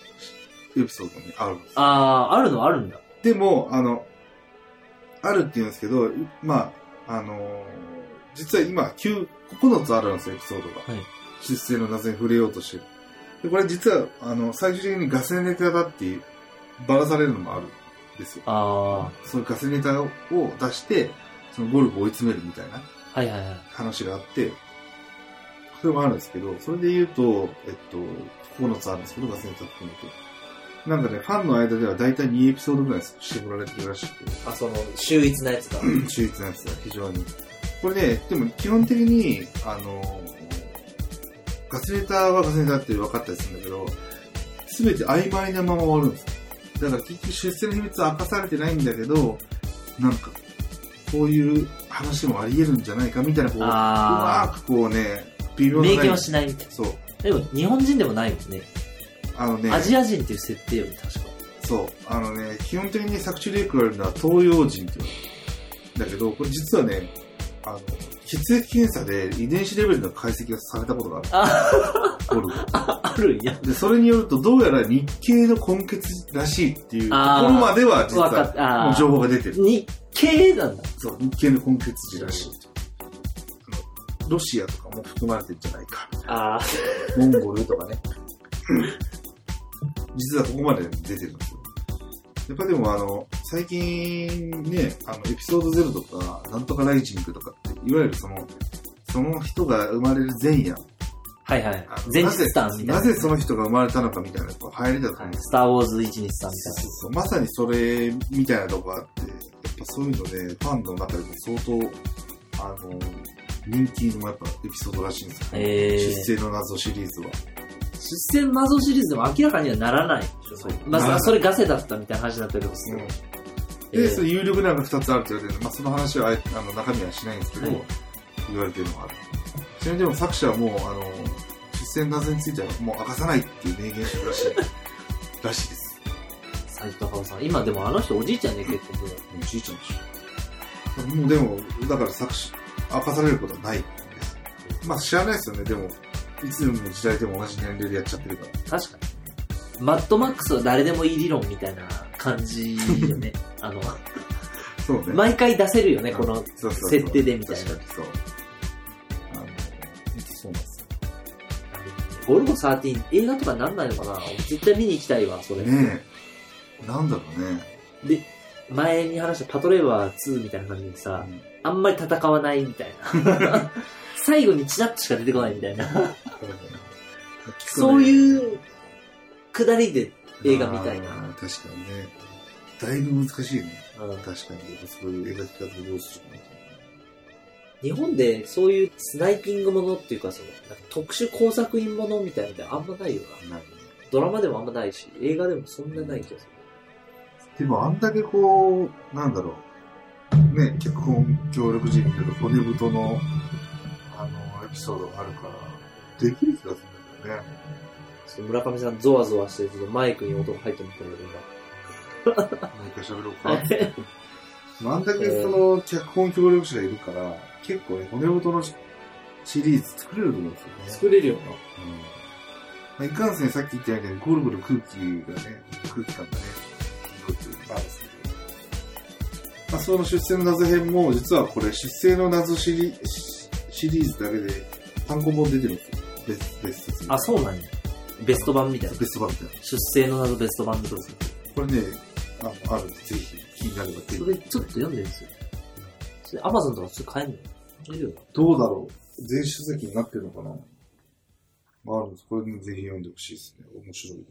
エピソードにあるんですよあー、あるのあるんだ。でも、あの、あるって言うんですけど、いまあ、あのー実は今、9、9つあるんですよ、エピソードが。はい出生の謎に触れようとしてる。で、これ実は、あの、最終的にガセネタだってばらされるのもあるんですよ。あそのガセネタを出して、そのゴルフを追い詰めるみたいなー、はいはいはい。話があって、それもあるんですけど、それで言うと、えっと、9つあるんですけど、ガセネタ含めて。なんかね、ファンの間では大体2エピソードぐらいしてもられてるらしくて、あ、その、秀逸なやつが。秀逸なやつだ、非常に。これね、でも基本的に、あの、ガセネタはガセネタって分かったりするんだけど、すべて曖昧なまま終わるんですよ。だから結局出世の秘密は明かされてないんだけど、なんか、こういう話もあり得るんじゃないかみたいな、こう、うまあくこうね、微妙あ、な明言はしないみたいそう。な。でも、日本人でもないもんね。あのね、アジア人っていう設定より確か。そう。あのね、基本的に作中でよく言われるのは東洋人っていうの。だけど、これ実はね、あの、血液検査で遺伝子レベルの解析がされたことがある。あ、ゴルゴ。あるんや。で、それによると、どうやら日系の根血らしいっていうところまでは実はもう情報が出てる。日系なんだ。そう、日系の根血児らしい。ロシアとかも含まれてるんじゃないか。ああ。モンゴルとかね。実はここまで出てるんですよ。やっぱでもあの、最近ね、あの、エピソードゼロとか、なんとかライジングとかって、いわゆるその、その人が生まれる前夜。はいはい。前日スターみたいな。なぜなぜその人が生まれたのかみたいな、やっぱ流行りだと思うはいスターウォーズ1日さんみたいそうそうまさにそれみたいなとこがあって、やっぱそういうので、ファンの中でも相当、あの、人気のやっぱエピソードらしいんですよ。へー出世の謎シリーズは。な。出世の謎シリーズでも明らかにはならないでしょ。そうまあ、それガセだったみたいな話になったりとかする。で、えーそれ有力なのが2つあるって言われてるまあ、その話はあの中身はしないんですけど、はい言われてるのがある。ちなみにでも作者はもう、あの、出世の謎についてはもう明かさないっていう明言してるらしい。らしいです。斎藤隆夫さん。今でもあの人おじいちゃんね、結構もう。おじいちゃんでしょ。もうでも、だから作詞、明かされることはないんです。まあ知らないですよね、でも、いつでも時代でも同じ年齢でやっちゃってるから。確かに。マッドマックスは誰でもいい理論みたいな感じよね。あの、そうね。毎回出せるよね、このそうそうそう設定でみたいな確。かにそう。あの、そうなんですゴルゴ13、映画とかなんないのかな？絶対見に行きたいわ、それ。よ。ねえ。なんだろうね。で、前に話したパトレーバー2みたいな感じでさ、うんあんまり戦わないみたいな。最後にチラッとしか出てこないみたいな。そうういうくだりで映画みたいな。確かにね。だいぶ難しいね。うん確かに。そういう描き方どうするか日本でそういうスナイピングものっていうか、その、なんか特殊工作員ものみたいなのってあんまないよな。な。ねドラマでもあんまないし、映画でもそんなない気がすでもあんだけこう、なんだろう。ね、脚本協力陣というか骨太の、あの、エピソードがあるから、できる気がするんだよね。る。村上さんゾワゾワしてるけど、マイクに音が入ってますけど、何か喋ろうか。今。あんだけその、脚本協力者がいるから、結構ね、骨太のシリーズ作れると思うんですよね。作れるよな。うんまあ、いかんせんさっき言ったように、ゴルゴル空気がね、空気感がね、すごくあるんですけど。まあ、その出世の謎編も、実はこれ、出世の謎シリシシリーズだけで、単行本出てるんですよ。別、別説にあ、そうなんや。ベスト版みたいな。ベスト版みたいな。出生の謎ベスト版みたいな。これね、ああるんで、ぜひ、気になればそれちょっと読んでるんですよ。それアマゾンとか普通買えんの？どうだろう電子書籍になってるのかな？まあ、あるんです。これね、ぜひ読んでほしいですね。面白い。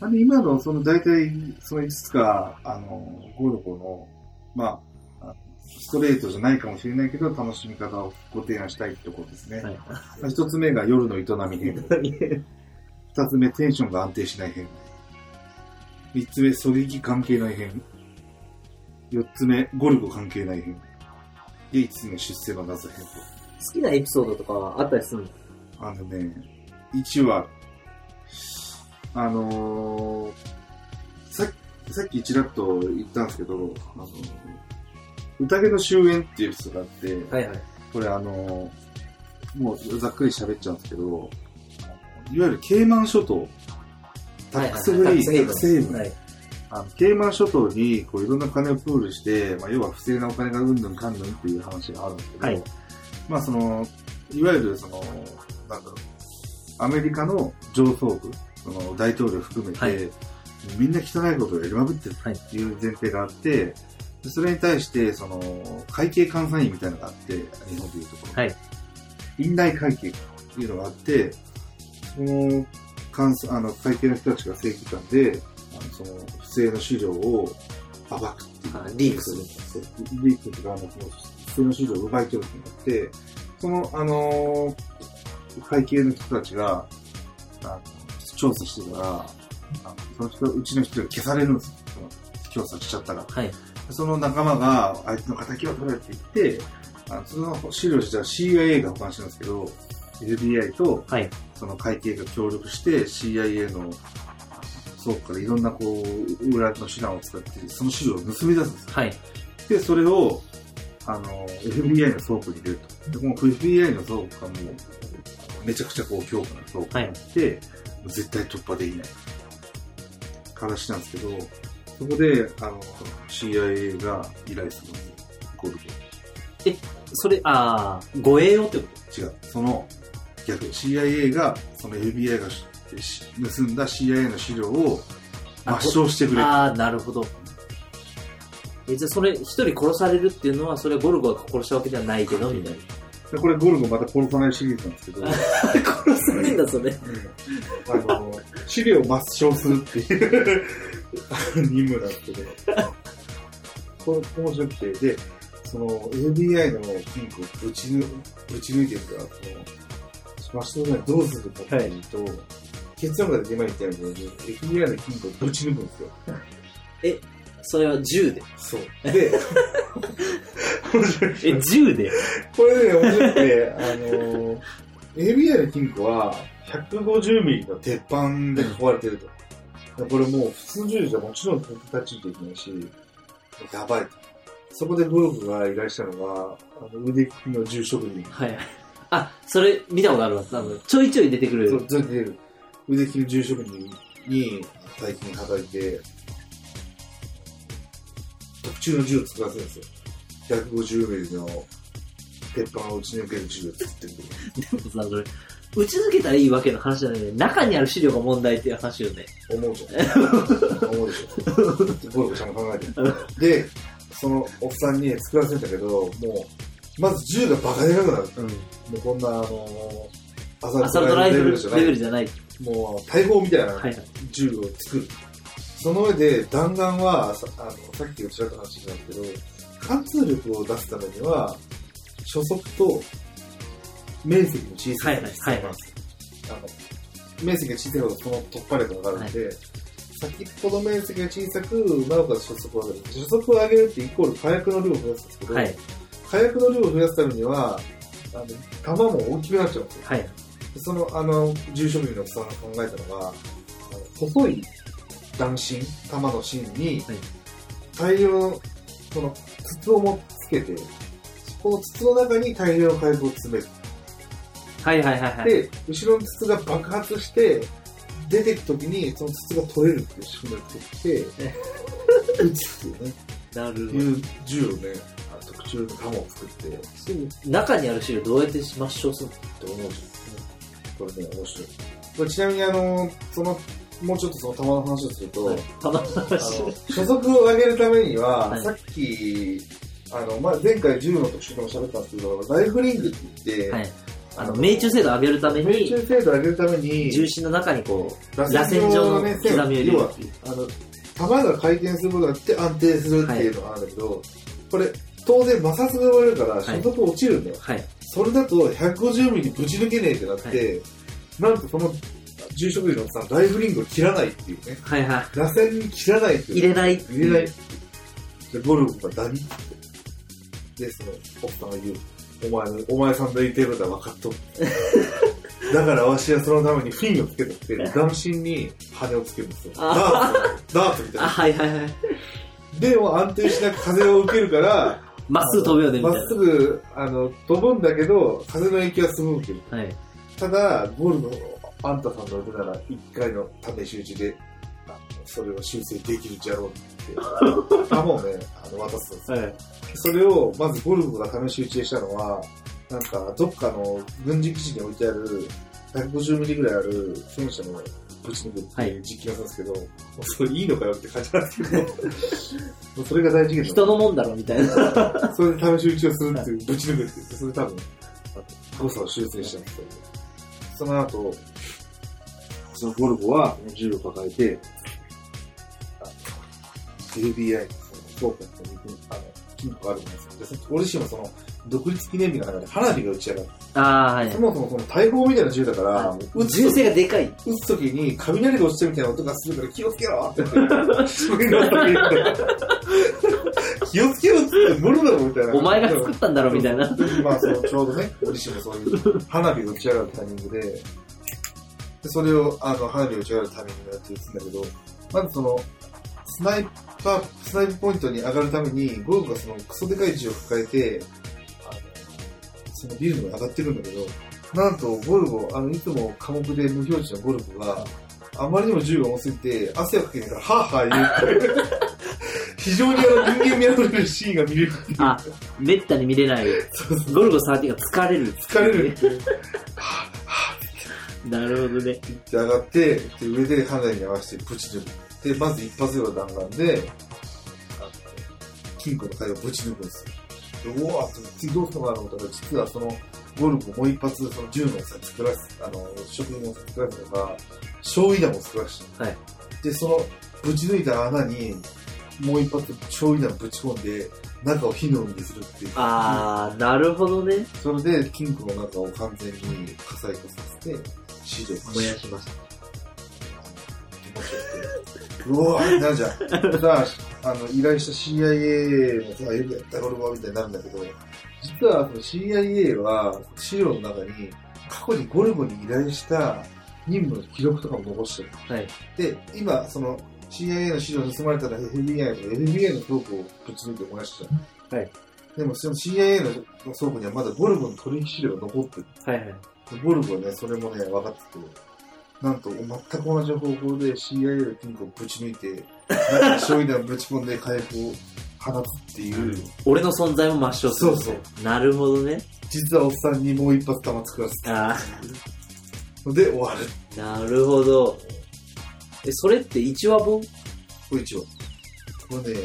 あの、今の、その、大体、その5つか、あの、ゴルゴの、まあ、あストレートじゃないかもしれないけど、楽しみ方をご提案したいってところですね。はい。まあ一つ目が夜の営み編。二つ目、テンションが安定しない編。三つ目、狙撃関係ない編。四つ目、ゴルゴ関係ない編。で、五つ目、出世の謎編と。好きなエピソードとかはあったりするの？あのね、1話、あのーささっきちらっと言ったんですけど、あの宴の終焉っていうエピソードがあって、はいはい。これあのーもうざっくり喋っちゃうんですけど、いわゆるケイマン諸島、タックスフリー、タックスヘイブンはい。あのケイマン諸島にこういろんな金をプールして、まあ、要は不正なお金がうんぬんかんぬんっていう話があるんですけど、はい。まあその、いわゆるその、なんだろう、アメリカの上層部、その大統領含めて、はい。みんな汚いことをやりまくってるはい。っていう前提があって、でそれに対して、その、会計監査院みたいなのがあって、日本でいうところ。はい。院内会計っていうのがあって、その、監査、あの、会計の人たちが正規官で、あのその、不正の資料を暴くっていう。あリークする。そうリークとか、あの、その一斉の資料を奪い取るってなって、その、あのー会計の人たちが、あの調査してたら、あのその人、うちの人が消されるんですよ。調査しちゃったら。はい。その仲間が、あいつの仇を取れって言って、あのその資料自体は CIA が保管してるんですけど、FBI とはい。その会計が協力して CIA の倉庫からいろんなこう、裏の手段を使って、その資料を盗み出すんですよ。はい。で、それを、あの、FBI の倉庫に入れると。で、この FBI の倉庫がもう、めちゃくちゃこう強固な倉庫になって、もう絶対突破できない。話なんですけど、そこで、あの、CIA が依頼するんですよ。ゴルゴ。それ、あー、護衛用ってこ違う。その、逆。CIA が、その FBI が盗んだ CIA の資料を抹消してくれ。とあー、なるほど。え、じゃあそれ、一人殺されるっていうのは、それはゴルゴが殺したわけじゃないけど、みたいな。でこれゴルゴまた殺さないシリーズなんですけど、殺さないんだ、それ。あの、資料を抹消するっていう任務なんですけど、これ面白くて、で、その FBI の金庫をぶち抜ぶち抜いてるから、その、抹消にどうするかっていうと、結論から出前言ったように、FBI の金庫をぶち抜くんですよ。それは銃で？そう。で、え、銃で？これね、面白くて、あの、ABI の金庫は150ミリの鉄板で囲われてると。これもう普通の銃じゃもちろん立ち入っていけないし、やばいと。そこでゴルフが依頼したのが、あの腕利きの銃職人。はい。あ、それ見たことあるわ。あのちょいちょい出てくる。そう、ずっと出る。腕利きの銃職人に大金叩いて、特注の銃を作らせるんですよ。150ミリの鉄板を打ち抜ける銃を作ってる。でもさ、それ、打ち抜けたらいいわけの話じゃないね。中にある資料が問題っていう話よね。思うじゃん。思うでしょ。ゴルフちゃんも考えてる。で、そのおっさんに作らせるんだけど、もう、まず銃がバカでかくなる。うん。もうこんな、あのアアサルトライフルレじゃないベルじゃない。もう、大砲みたいなはいはい。銃を作る。その上で弾丸はさあのさっきおっしゃった話なんですけど貫通力を出すためには初速と面積の小ささが必要なんですよ、あの面積が小さいほどその突破力が上がるんで、先ほど面積が小さくなおかつ初速を上げる初速を上げるってイコール火薬の量を増やすんですけど、はい。火薬の量を増やすためにはあの弾も大きくなっちゃうんですよはい。でその、あの、重職人のおっさんが考えたのが、あの細い弾芯、弾の芯にはい、大量の、その、筒をもつけて、そこの筒の中に大量の火薬を詰める。はいはいはいはい。で、後ろの筒が爆発して、出ていくときに、その筒が取れるっていう仕組みを作って、撃つっていうね、なるほど。いう銃をね、特注の弾を作って、中にある資料どうやって抹消するのって思うじゃん。これね、面白い。これちなみにあの、その、もうちょっとその弾の話をすると、はい。たまあの、初速を上げるためには、はいさっき、あの、まあ、前回銃の特集でも喋ったんですけど、ライフリングって言って、はい。あの、命中精度上げるため命に、中精度を上げるために、重心の中にこう、螺螺旋状のね刻みを入れ要はるっていう。あの、弾が回転することによって安定するっていうのがあるんだけど、これ、当然摩擦が生まれるから、初速落ちるんだよ。はい。それだと150ミリぶち抜けねえってなって、なんとその重職員のおっさん、ライフリングを切らないっていうね。はいはい。螺旋に切らないっていう。入れない。入れない。で、ゴルフがダニって。で、その、おっさんが言う。お前の、お前さんの言ってることは分かっとる。だからわしはそのためにフィンをつけとって、斬新に羽をつけるんですよ。ダあーツ、ダーツみたいあ、な。はいはいはい。でも安定しなく風を受けるから、まっすぐ飛ぶよね、みまたいっすぐ、あの、飛ぶんだけど、風の影響はすぐ受ける。な。はい。ただ、ゴルフのあんたさんの腕なら、一回の試し打ちで、それを修正できるじゃろうって、球をね、あの渡すんですよ。はい。それを、まずゴルフが試し打ちでしたのは、なんか、どっかの軍事基地に置いてある、150ミリぐらいある戦車のぶち抜くっていう実験をするんですけど、もうそれいいのかよって感じなんですけど、もうそれが大事件人のもんだろ、みたいな。それで試し打ちをするっていう、ぶち抜くって言って、それ多分、あ誤差を修正したんですけど、その後、そのゴルフは銃を抱えて、あの FBI のその倉庫にあの、金庫があるんですよ。で、そ俺自身もその、独立記念日の中で花火が打ち上がる。ああ、はいそ。もそもその大砲みたいな銃だから、撃つ銃時声がでかい。撃つ時に雷が落ちたみたいな音がするから気をつけろって言って、気をつけろって無理だろみたいな。お前が作ったんだろみたいな。でまあ、そのちょうどね、俺自身もそういう花火が打ち上がるタイミングで、でそれを、あの、花火が打ち上がるタイミングでやって打つんだけど、まずその、スナイパー、スナイプポイントに上がるために、ゴルフがそのクソでかい銃を抱えて、あの、そのビルに上がってくんだけど、なんとゴルゴ、あの、いつも科目で無表示のゴルゴが、あまりにも銃が重すぎて、汗をかけながら、はぁはぁ言うって、非常にあの人間味あふれるシーンが見れるっていう。あ、めったに見れない。ゴルゴ13が疲れる。疲れる って。なるほどね。ピッて上がって、で上で花火に合わせてぶち抜く。で、まず一発目の弾丸で、金庫の貝をぶち抜くんですよ。でうわ次どうするのかなと思ったら、実はその、ゴルフをもう一発、その銃のさ、作らす、あの、職人を作らすのが、焼夷弾を作らした。はい。で、その、ぶち抜いた穴に、もう一発、焼夷弾ぶち込んで、中を火の海にするっていう。あー、なるほどね。それで、金庫の中を完全に火災化させて、資料燃やしました。うわーってなるじゃん。さあ、あの、依頼した CIA もさ、よくやったゴルゴみたいになるんだけど、実はその CIA は資料の中に、過去にゴルゴに依頼した任務の記録とかも残してる。はい。で、今、その CIA の資料盗まれたら FBI と FBI の倉庫をぶち抜いて燃やしたじゃん。はい。でもその CIA の倉庫にはまだゴルゴの取引資料が残ってる。はいはい。でゴルゴはね、それもね、分かってて、なんと全く同じ方法で CIA の金庫をぶち抜いて、中に焼夷弾をぶち込んで火薬を放つっていう、俺の存在も抹消する。そうなるほどね。実はおっさんにもう一発弾作らせあたので終わる。ー、なるほど。え、それって1話分？これ一応。これね、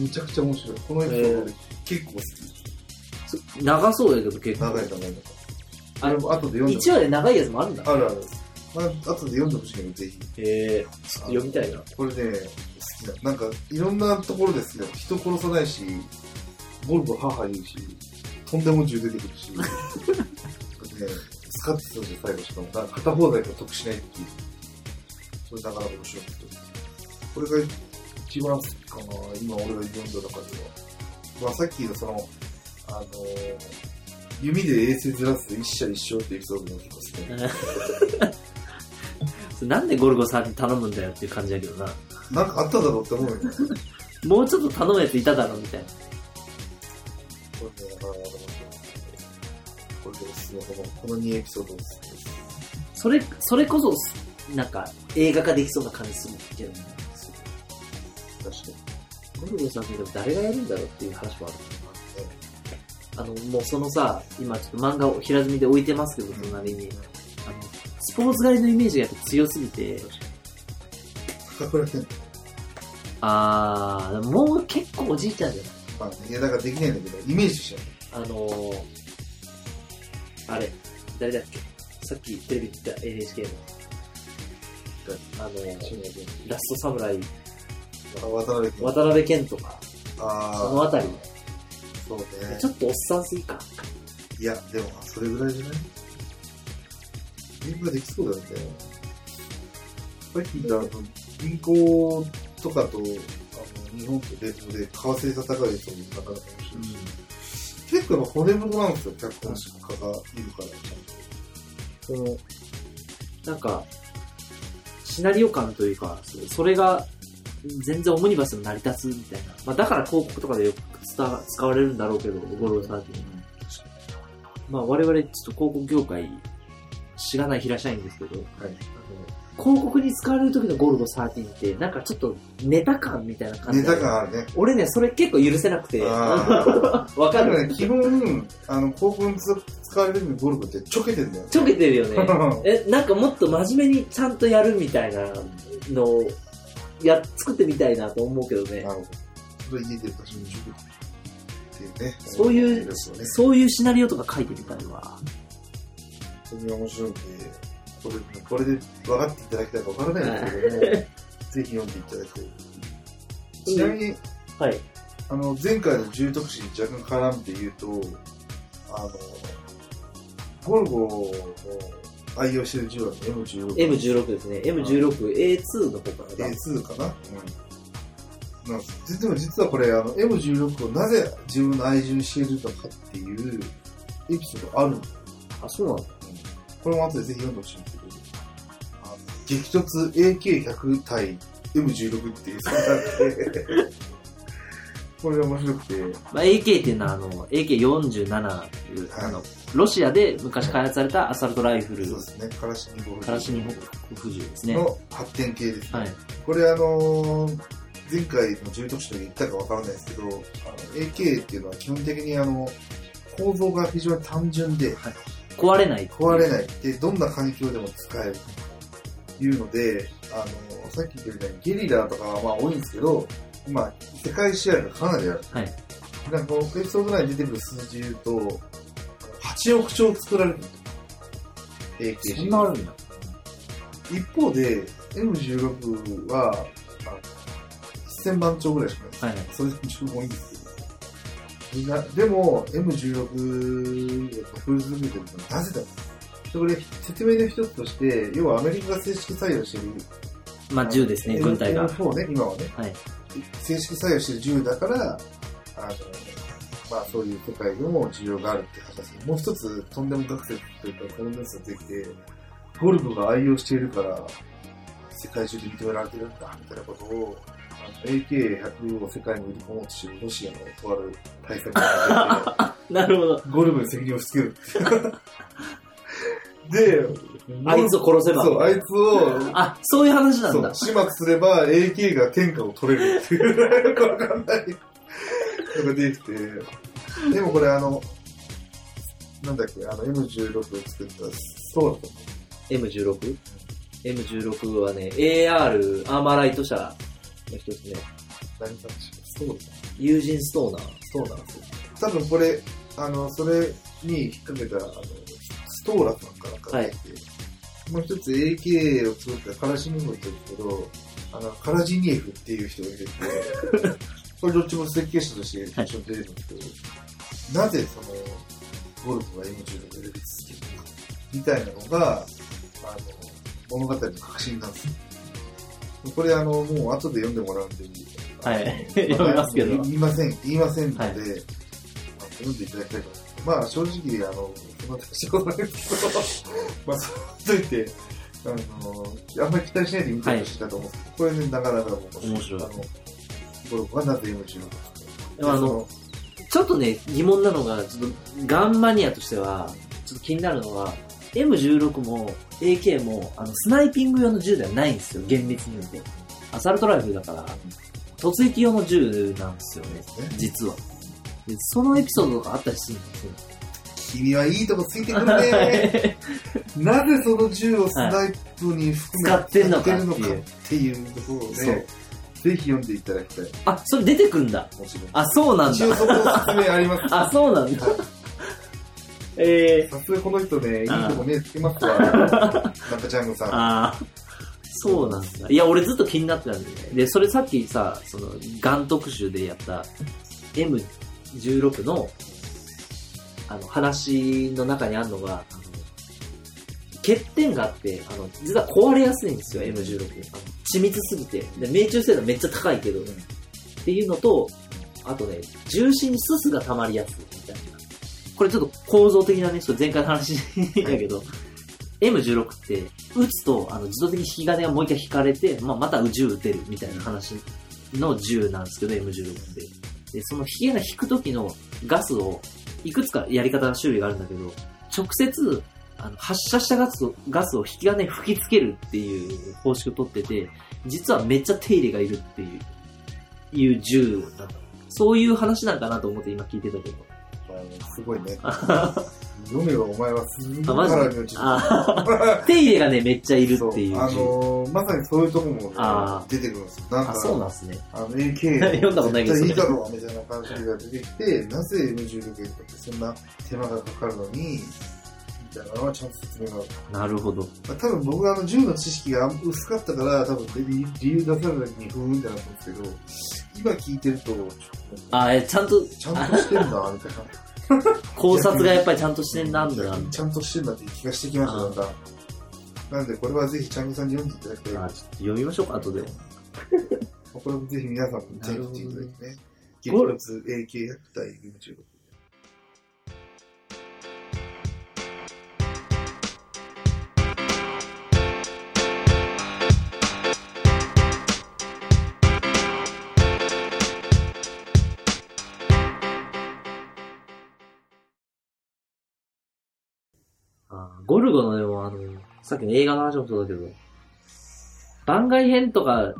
むちゃくちゃ面白い。このエピソード結構好き。長そうやけど結構。長い長い長い。ああれも後で読んで1話で長いやつもあるんだ。あるある。まあ、後で読んでほしいけど、ぜひ。えー、ちょっと読みたいな。これね、好きな。なんか、いろんなところで好きだ。人殺さないし、ゴルゴ母言うし、とんでも銃出てくるし、ね、スカッとするんで最後しかも、なんか片方だけ得しないっていう。それなかなか面白いこと。これが一番好きかな、今俺が読んだ中では。まあさっきのその、あのー弓で衛星ずらす一社一生っていうエピソードも結構好きなんでゴルゴさんに頼むんだよっていう感じだけどな。なんかあっただろうって思うよね。もうちょっと頼むやついただろうみたいな。これ。これでおすの、この2エピソード。それ、それこそ、なんか、映画化できそうな感じするけどね。確かに。ゴルゴさんって誰がやるんだろうっていう話もある。あの、もうそのさ、今ちょっと漫画を平積みで置いてますけど、隣に。あの、スポーツ狩りのイメージがやっぱ強すぎて、あー、もう結構おじいちゃんじゃない？まあ、いや、だからできないんだけど、イメージしちゃう。あのー、あれ、誰だっけ？さっきテレビで言った NHK の。あのー、ラストサムライ、あ渡辺君。渡辺謙とか、そああ、のあたり、そうね。ちょっとおっさんすぎか。いや、でも、それぐらいじゃない？ゲームができそうだよね。さっき言った、あの、銀行とかと、あの、日本と連合で、為替戦うやつもなかなか面白いし。結構やっぱ骨太なんですよ、脚本家がいるから。その、なんか、シナリオ感というか、そそれが、全然オムニバスに成り立つみたいな。まあだから広告とかでよく使われるんだろうけど、ゴルゴサーティン。まあ我々ちょっと広告業界、知らない平社員ですけど、はい。あの広告に使われる時のゴルゴ13って、なんかちょっとネタ感みたいな感じネでタ感あるね。俺ね、それ結構許せなくて、あ わかるね、基本、あの、高校に使われる時にゴルフってちょけてんだよね。ちょけてるよね。え、なんかもっと真面目にちゃんとやるみたいなのを、や、作ってみたいなと思うけどね。なるほど。家で私もね。そういう。そういうシナリオとか書いてみたいわ。本当に面白いんで、これ、これで分かっていただきたいか分からないんですけども、ぜひ読んでいただきたい。ちなみに、はい。あの、前回の重特殊に若干絡んで言うと、あの、ゴルゴを愛用してる銃は M16。M16 ですね。M16A2 の方かな。A2 かなうん。なんですでも実はこれ、あの、M16 をなぜ自分の愛銃にしているのかっていうエピソードあるの。あ、そうなのこれも後でぜひ読んでほしいんですけど、あの激突 AK100 対 M16 っていう、そんなのでこれが面白くて、まあ、AK っていうのは、あの、AK47 っていう、はい。あの、ロシアで昔開発されたアサルトライフル、そうですね、カラシニコフカラシニホフ銃ですね。の発展系ですね。はい。これあのー前回の重特殊で言ったかわからないですけど、あの AK っていうのは基本的にあの、構造が非常に単純で、壊れない。壊れないって、どんな環境でも使えるというので、あの、さっき言ったようにゲリラとかはまあ多いんですけど、まあ、世界シェアがかなりある。はい。なんかエピソード内に出てくる数字で言うと、8億丁作られてる。そんなあるんだ。一方で、M16 は、あの1000万丁ぐらいしかない。はい。それ十分多いんです。みんな、でも、M16 が得意続けてるのはなぜだでこれ、説明の一つとして、要はアメリカが正式採用している。まあ、銃ですね、軍隊が。M4 ね、今はね。はい。正式採用している銃だから、あの、まあそういう世界でも需要があるって話ですもう一つ、とんでも学説というか、このニュースができて、ゴルゴが愛用しているから、世界中で認められてるんだ、みたいなことを、AK100 を世界に売り込もうとしているロシアのとある対策が なるほど。ゴルゴに責任を押し付ける。で、あいつを殺せば。そう、あいつを、あ、そういう話なんだそう、。始末すれば AK が天下を取れるっていう、よくわかんないのが出てきて、でもこれあの、なんだっけ、あの M16 を作ったストーラと M16? M16 はね、AR アーマーライト社の人ですね。何かストーラユージン・ストーナー。ストーラですよ。多分これ、あの、それに引っ掛けた、あの、ストーラさんかなんかがいて、もう一つ AK を作ったカラシニコフって言うんですけど、あの、カラジニエフっていう人がいてて、これどっちも設計者として一緒に出てるんですけど、なぜその、ゴルフが M16 を選び続けるのか、みたいなのが、あの、物語の核心なんですよ。これあの、もう後で読んでもらうんで、はい 読みますけど言いません、言いませんので、はい読んでいただきたいと思います。まあ正直、あの、そんな大したことないですけど、まあそうといて、あの、あんまり期待しないで見てほしいかと思うんですけど、これね、なかなか面白い。あの、ゴルフはなぜ M16 ですかでもあの、ちょっとね、疑問なのが、ちょっと、ガンマニアとしては、ちょっと気になるのは、M16 も AK も、あの、スナイピング用の銃ではないんですよ、厳密に言うと。アサルトライフルだから、突撃用の銃なんですよね、実は。でそのエピソードとかあったりするんですよ。君はいいとこついてくるね。なぜその銃をスナイプに含め使ってんのかっていう使ってるのかっていうところで、そうぜひ読んでいただきたい。あ、それ出てくんだ。もちろん。あ、そうなんだ。一応そこ説明あります。あ、そうなんだ。えさすがこの人ね、いいとこ目つけますわ。なんかジャングさー、ん。あーそうなんだ。いや、俺ずっと気になってたんだよね。で、それさっきさ、その、ガン特集でやった M16 の、あの、話の中にあるのが、あの欠点があって、あの、実は壊れやすいんですよ、M16。あの緻密すぎて。で、命中精度めっちゃ高いけど、っていうのと、あとね、重心にススが溜まりやすい。これちょっと構造的なね、ちょっと前回の話だけど、M16 って、撃つと、あの、自動的に引き金がもう一回引かれて、まあ、また銃撃てるみたいな話の銃なんですけど、M16 って。で、その引き金引く時のガスを、いくつかやり方の種類があるんだけど、直接、あの発射したガスを、ガスを引き金吹きつけるっていう方式を取ってて、実はめっちゃ手入れがいるっていう、いう銃なんだ。そういう話なんかなと思って今聞いてたけど。あのすごいね。読めばお前はすごい腹に落ちるあ手入れがね、めっちゃいるっていう銃。あのーまさにそういうとこもね出てくるんですよ。なんか、あ、そうなんですね。あの AK 読んだことないけどいいだろうみたいな感じが出てきて、なぜ M16 とかってそんな手間がかかるのに、みたいなのはちゃんと説明がある。なるほど。まあ、多分僕があの銃の知識が薄かったから、多分理理由出された時にふーんってなったんですけど、今聞いてると、ちょっとあ、え、ちゃんと、ちゃんとしてんだ、みたいな。考察がやっぱりちゃんとしてんなんだな。ちゃんとしてんだって気がしてきました、だんだん。なんで、これはぜひ、ちゃんみさんに読んでいただきたい。あ、ちょっと読みましょうか、後で。これもぜひ皆さんもチェックしていただいてね。激突 AK100 対 YouTube。ゴルゴのでもあの、さっきの映画の話もそうだけど、番外編とかっ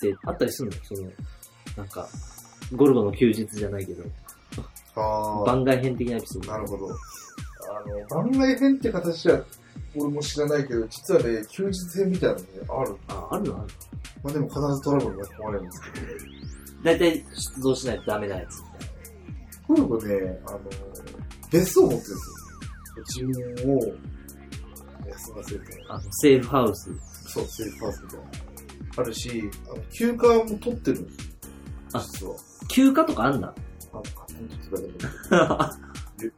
てあったりするの？その、なんか、ゴルゴの休日じゃないけど、あ番外編的なエピソード。なるほど。あの、番外編って形は、俺も知らないけど、実はね、休日編みたいなのね、ある。あ、あるの？あるまあでも必ずトラブルに巻き込まれるんですけど、だいたい出動しないとダメなやつみたいゴルゴね、あの、別荘を持ってるんですよ。自分を、休ませると。な。あの、セーフハウス。そう、セーフハウスみたいな。あるし、あの休暇も取ってるんですよ。あ実は。休暇とかあんだ？あの、勝手に取ってたけど、あ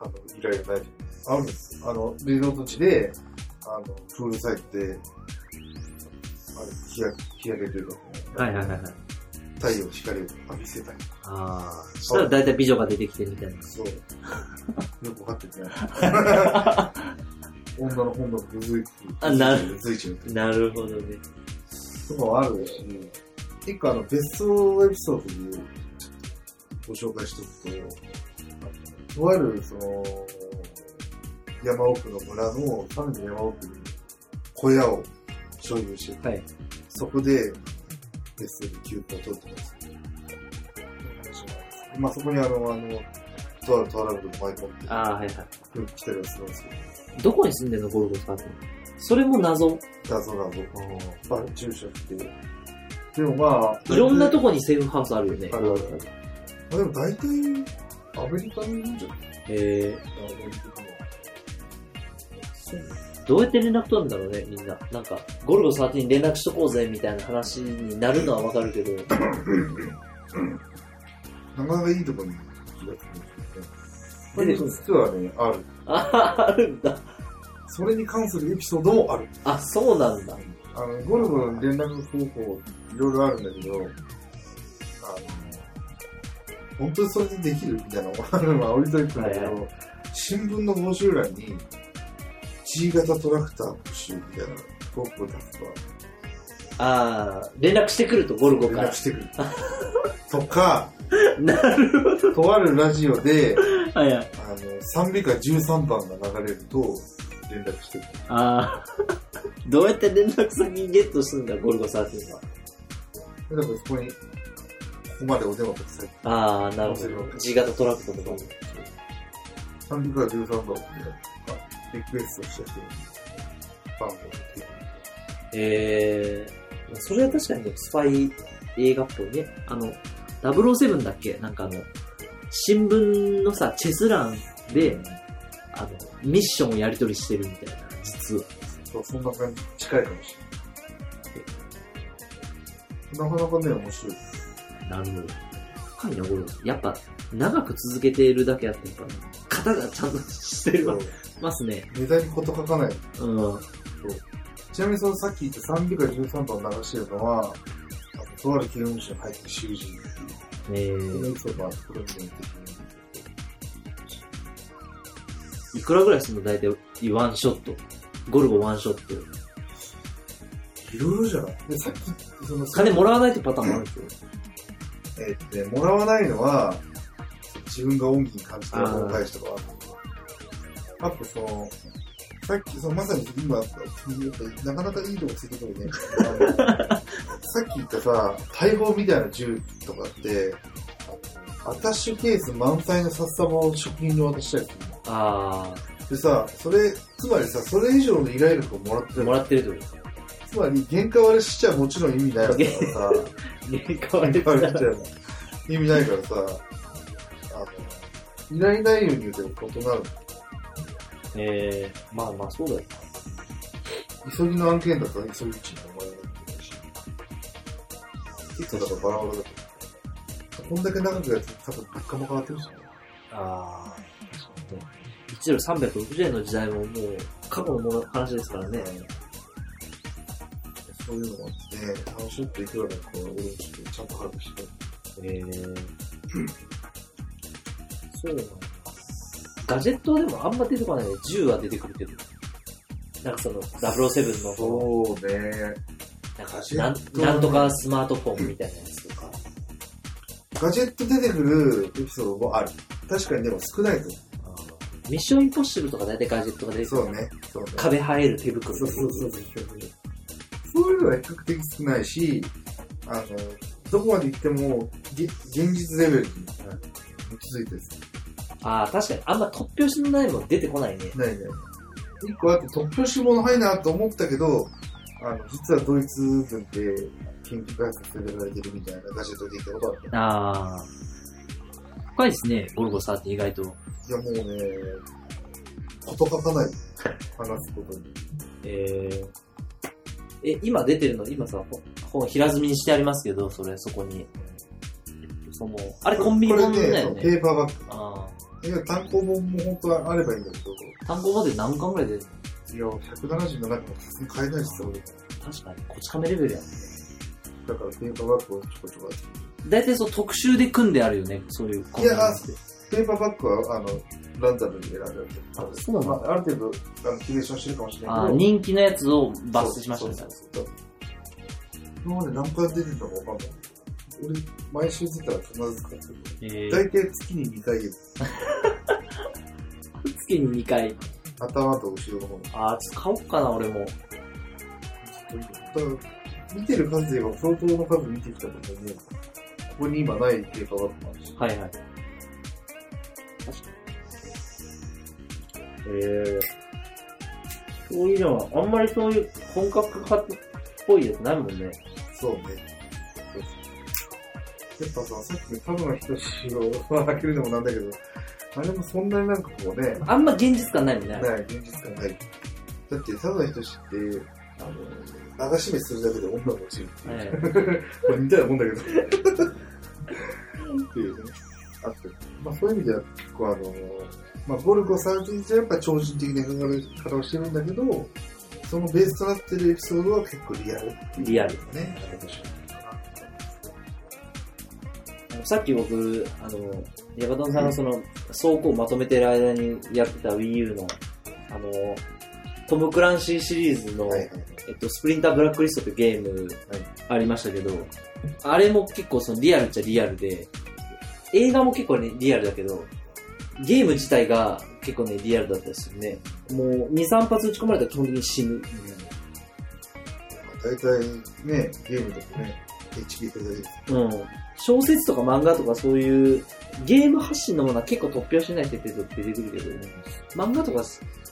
の、依頼がない。あるんですよ。あの、リゾート地で、あの、プールサイドで、あれ、日焼け、日焼けというか、はいはいはいはい。太陽の光を浴びせたり。ああ。そしたらだいたい美女が出てきてみたいな。そう。よくわかっててない。女の本能がぐずいてあなるぐずいちゃうなるほどね。とかもあるし、結構あの、別荘エピソードでご紹介しておくと、とあるその、山奥の村の、さらに山奥に小屋を所有してて、はい。そこで別荘で休暇を取ってます。まあそこにあの、あの、とあるトラブルを巻い込んで、ああ、はいはい。来たりはするんですけど、どこに住んでんのゴルゴ使っての？それも謎。謎謎。まあ、住所って。でもまあ、いろんなとこにセーフハウスあるよね。あるあるまあでも大体、アメリカにいるんじゃない？えアメリカの。ー、どうやって連絡取るんだろうね、みんな。なんか、ゴルゴ13に連絡しとこうぜ、みたいな話になるのはわかるけど、なかなかいいとこに気がつくんですよね。これ出てくる実はね、ある。ああるんだ。それに関するエピソードもある。あ、そうなんだ。あの、ゴルゴの連絡方法、いろいろあるんだけど、あの、本当にそれでできるみたいなのがあるのは置いといてんだけど、はいは新聞の募集欄に、G 型トラクター募集みたいなトークを出すと、ああ、連絡してくると、ゴルゴから連絡。してくる。とか、なるほど。とあるラジオで、はいはい。あの、賛美歌13番が流れると、連絡してくる。ああ。どうやって連絡先ゲットするんだ、ゴルゴ13は。だからそこに、ここまでお電話ください。ああ、なるほど。G 型トラクトとか。賛美歌13番を、リクエストした人に、番号を聞いてえー、それは確かにスパイ映画っぽいね。あの、007だっけ？なんかあの、新聞のさ、チェス欄で、あの、ミッションをやり取りしてるみたいな、実は。そう、そんな感じ、近いかもしれない。なかなかね、面白い。なるほど。深いな、ゴルゴ。やっぱ、長く続けているだけあって、やっぱ、型がちゃんとしてるますね。ネタにこと書かない。うん。ちなみにそのさっき言った賛美歌13番流してるのは、とある刑務所に入って囚人えそのエー、ピソードはこれみたいにいくらぐらいするの？大体、ワンショット。ゴルゴワンショット。いろいろじゃない？で、さっき、その、金もらわないってパターンもあるんですよ。えーって、もらわないのは、自分が恩義に感じてる恩返しとかはあるんだけどあとその、さっき、そのまさに今、やっぱなかなかいいとこついてくるね。さっき言ったさ、大砲みたいな銃とかって、アタッシュケース満載の札束を職人に渡したりするの。あでさ、それ、つまりさ、それ以上の依頼力をもらってー、るも。らってるってことつまり、原価割れしちゃもちろん意味ないからさ、原価割れしちゃう意味ないからさ、あの、依頼内容によって異なる。えー、まあまあそうだよ。急ぎの案件だったら急ぎ地に思われないといけないし。結構だからバラバラだと。こんだけ長くやって多分物価も変わってるしね。ああ、確かにね。1ドル360円の時代ももう過去のもの話ですからね。そういうのがあってね、楽しむといくらかこう、俺もちょっとちゃんと把握して。えー、そうなんだ。ガジェットはでもあんま出てこないね。銃は出てくるけど。なんかその007のそうね。なんかなんなんとかスマートフォンみたいなやつとか。ガジェット出てくるエピソードもある。確かにでも少ないと思ミッションインポッシブルとか大体ガジェットが出う。てくる。そうね。そうね。壁生える手袋そうそうそうそう。そういうのは比較的少ないし、あの、どこまで行っても、げ現実レベルに基づいてる。ああ、確かに。あんま突拍子のないもん出てこないね。ないね。一個あって突拍子ものないなと思ったけど、あの、実はドイツ軍で研究開発させられてるみたいなガジェットで聞いたことあった。ああ。深いですね、ゴルゴ13意外と。いやもうね、こと書かない。話すことに。えー、え、今出てるの、今さ、本本平積みにしてありますけど、それ、そこに。その、あれコンビニ本これだよね。ペーパーバッあグ。いや、単行本も本当はあればいいんだけど、あ。単語まで何巻ぐらいで、いや、177巻も買えないしさ、俺。確かに、こち亀レベルやん。だからペーパーバッグをちょこちょこやって大体そう特集で組んであるよね、そういうコンビニって。ペーパーバッグは、あの、ランダムに選んである。多分そうなんだまあ、ある程度、あの、キュレーションしてるかもしれないああ、けど。人気のやつを抜粋しましたみたいな。そうそうそう今まで何回出てるのかわかんない。俺、毎週出たら必ず使ってる。えー、大体月に2回 月に2回。頭と後ろの方に。ああ、ちょっと買おうかな、俺も。見てる数で言えば相当の数見てきたと思うね。ここに今ないペーパーバッグもあるし。はいはい。確かに。えー、そういうのは、あんまりそういう本格派っぽいやつないもんね。そうね。やっぱさ、さっきの田村仁を開けるのもなんだけど、あれもそんなになんかこうね、あんま現実感ないもんね。ない、現実感ない。だって、田村仁って、あの、流し目するだけで女が落ちるっていう。はい まあ似たようなもんだけど。っていうね。あって。まあそういう意味では結構あの、まあゴルゴ13じゃやっぱ超人的な描かれ方をしてるんだけど、そのベースとなってるエピソードは結構リアルリアル。ね。さっき僕、あの、ヤバトンさんがその、倉庫をまとめてる間にやってた Wii U の、あの、トム・クランシーシリーズの、はいはいえっと、スプリンター・ブラックリストってゲームありましたけど、あれも結構そのリアルっちゃリアルで、映画も結構ね、リアルだけど、ゲーム自体が結構ね、リアルだったりするね。もう、2、3発打ち込まれたら基本的に死ぬ。大体ね、ゲームだとね、HP くれる。うん。小説とか漫画とかそういう、ゲーム発信のものは結構突拍子ない設定と出てくるけどね。漫画とか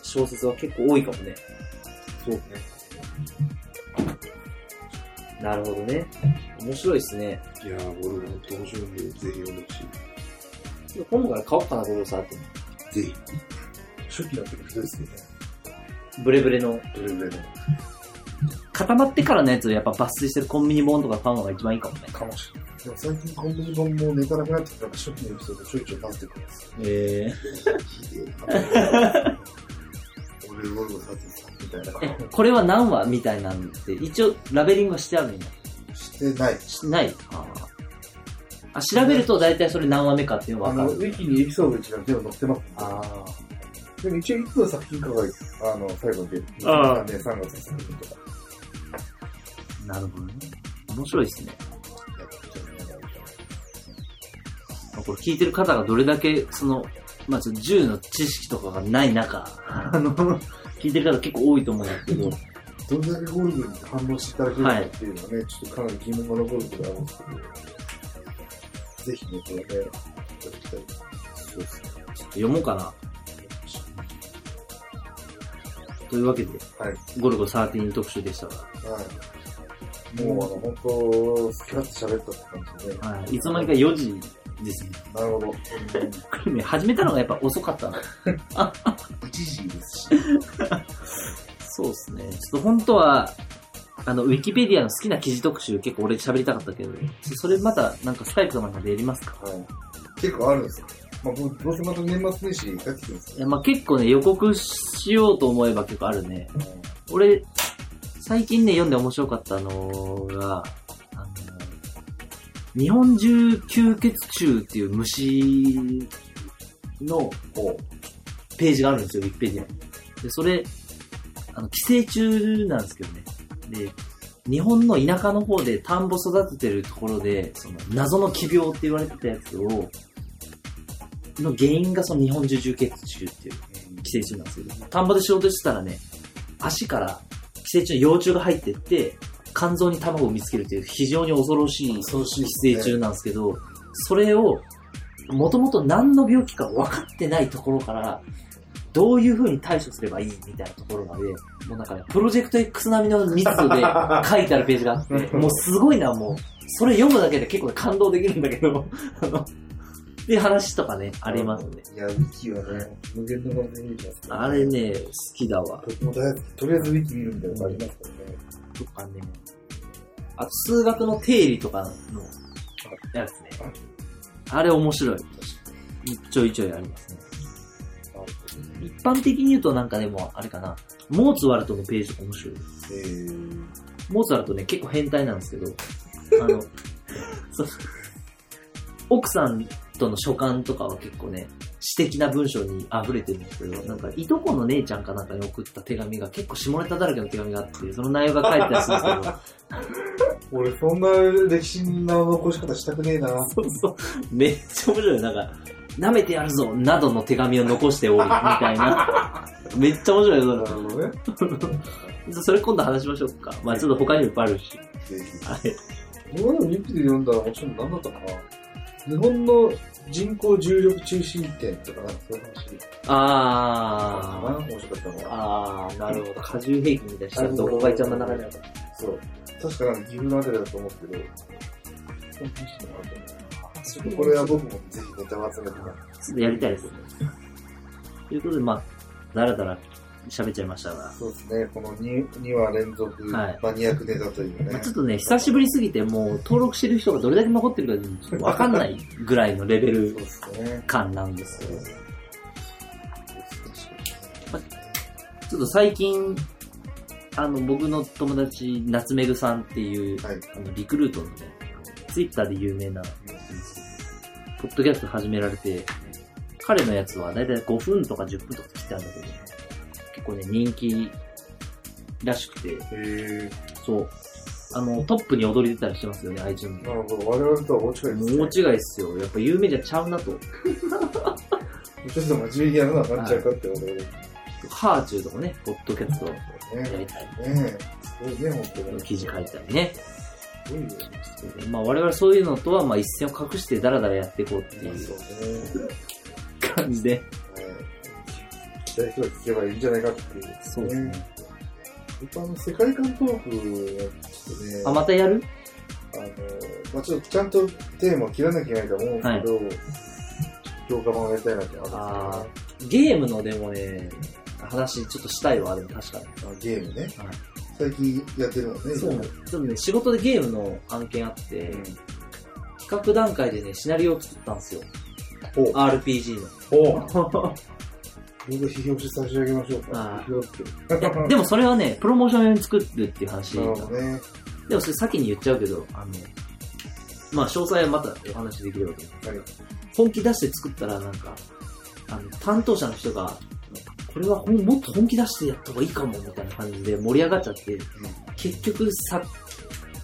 小説は結構多いかもね。そうね。なるほどね。面白いですね。いやー、俺も本当面白いんで、ぜひ読んでほし今度から買おうかな、ゴロサーって。い。ぜひ。初期の時ひどいですよね。ブレブレの。ブレブレの。固まってからのやつをやっぱ抜粋してるコンビニ本とか買うのが一番いいかもね。かもしれない。でも最近コンビニ本もネタなくなってきたから初期のエピソードちょいちょい出してくるんですよ。ええな。俺ゴルゴ13みたいなこれは何話みたいなんで、一応ラベリングはしてあるんや。してない。してないあーあ、調べると大体それ何話目かっていうのあの、がわかる。ウィキにエピソード一覧全部載ってます。あでも一応いつの作品かが、あの、最後に出る。あ2003年3月の作品とか。あ、なるほどね。面白いですね。これ聞いてる方がどれだけ、その、まあ、ちょっと銃の知識とかがない中、あの、聞いてる方結構多いと思うんですけど、どれだけゴルゴに反応していただけるかっていうのはね、ちょっとかなり疑問が残ることがあるんですけど、ぜひね、これね、いただきたい。そうですね。読もうかな。というわけで、はい。ゴルゴ13特集でしたが、はい。もう、あの、本当スキャッと喋ったって感じで、はい、いつの間にか4時ですね。なるほど。これね、始めたのがやっぱ遅かったの。一時ですし。そうですね。ちょっと本当は、あの、ウィキペディアの好きな記事特集結構俺喋りたかったけど、それまたなんかスカイプとかなんかでやりますか？はい。結構あるんですよ。まあ、どうどうせまた年末年始帰ってくるんですいやまあ結構ね、予告しようと思えば結構あるね。よ。俺、最近ね、読んで面白かったのが、あの、日本中吸血虫っていう虫のページがあるんですよ、ウィキペディアに。で、それ、あの、寄生虫なんですけどね。で、日本の田舎の方で田んぼ育ててるところで、その謎の奇病って言われてたやつを、の原因がその日本中充血虫っていう寄生虫なんですけど、田んぼで仕事してたらね、足から寄生虫の幼虫が入ってって、肝臓に卵を見つけるっていう非常に恐ろしい寄生虫なんですけど、それを、もともと何の病気か分かってないところから、どういう風に対処すればいいみたいなところまで、もうなんかね、プロジェクト X 並みの密度で 書いてあるページがあって、もうすごいな、もう。それ読むだけで結構感動できるんだけど、あの、で、話とかね、ありますね。いや、ウィキはね、無限の可能性見るじゃないですか。あれね、好きだわ。僕も大。とりあえずウィキ見るみたいなのありますからね。とかね。あと、数学の定理とかのやつね。あれ面白い。ちょいちょいありますね。一般的に言うとなんかでも、あれかな。モーツワルトのページとか面白い。えー、モーツァルトね、結構変態なんですけど、あの、そう奥さんとの書簡とかは結構ね、詩的な文章に溢れてるんですけど、なんか、いとこの姉ちゃんかなんかに送った手紙が結構下ネタだらけの手紙があって、その内容が書いてたりするんですけど、俺、そんな歴史の残し方したくねえな。そうそう、めっちゃ面白い。なんか、舐めてやるぞなどの手紙を残しており、みたいな。めっちゃ面白いよなるほどね。それ。それ今度話しましょうか。まあちょっと他にもいっぱいあるし。ぜはい。ひ。僕のウィキで読んだらもちろん何だったかな。日本の人口重力中心点とかなんかそういう話あー。面白かったのは。あー、なるほど。過重平均みたいなどこが一番真ん中にあるか。そう。確かなんか岐阜のあたりだと思うけど、これは僕もぜひネタを集めて。ちょっとやりたいですね。ということで、まあ、だらだら喋っちゃいましたが、そうですね。この 2, 2話連続はいマニアックネタというね。まあちょっとね、久しぶりすぎて、もう登録してる人がどれだけ残ってるかわかんないぐらいのレベルそうですね。感なんですよ。ちょっと最近、あの、僕の友達、夏目ぐさんっていう、はい。あの、リクルートのね、ツイッターで有名な、ポッドキャスト始められて、彼のやつはだいたい5分とか10分とか切ってあるんだけど、結構ね、人気らしくて、へそう。あの、トップに躍り出たりしてますよね、iTunes ー、なるほど。我々とは大違いですね。大違いっすよ。やっぱ有名じゃちゃうなと。ちょっと真面目にやるのはなっちゃうかってことで。ねハーチューとかね、ポッドキャストやりたい。ねえ。すごいね、本当に。記事書いたりね。すごいよ。まあ我々そういうのとはまあ一線を隠してダラダラやっていこうっていう。感じで。はい。聞きたい人が聞けばいいんじゃないかっていう。そうですね。僕あの、世界観トーク、ちょっとね、あ、またやる？あの、まあちょっとちゃんとテーマを切らなきゃいけないと思うんですけど、評価版をやりたいなってあるんあーゲームのでもね、話ちょっとしたいわ、でも確かに。あゲームね。はい最近やってるのね。そう。ちょっとね、仕事でゲームの案件あって、うん。企画段階でね、シナリオを作ったんですよ。RPG の。ほう。僕批評して差し上げましょうかあ。批評って。いやでもそれはね、プロモーション用に作るっていう話なるほどね。でもそれ先に言っちゃうけど、あの、まあ詳細はまたお話できればと思う。はい。本気出して作ったらなんか、あの、担当者の人が、これはもっと本気出してやった方がいいかも、みたいな感じで盛り上がっちゃって、結局さ、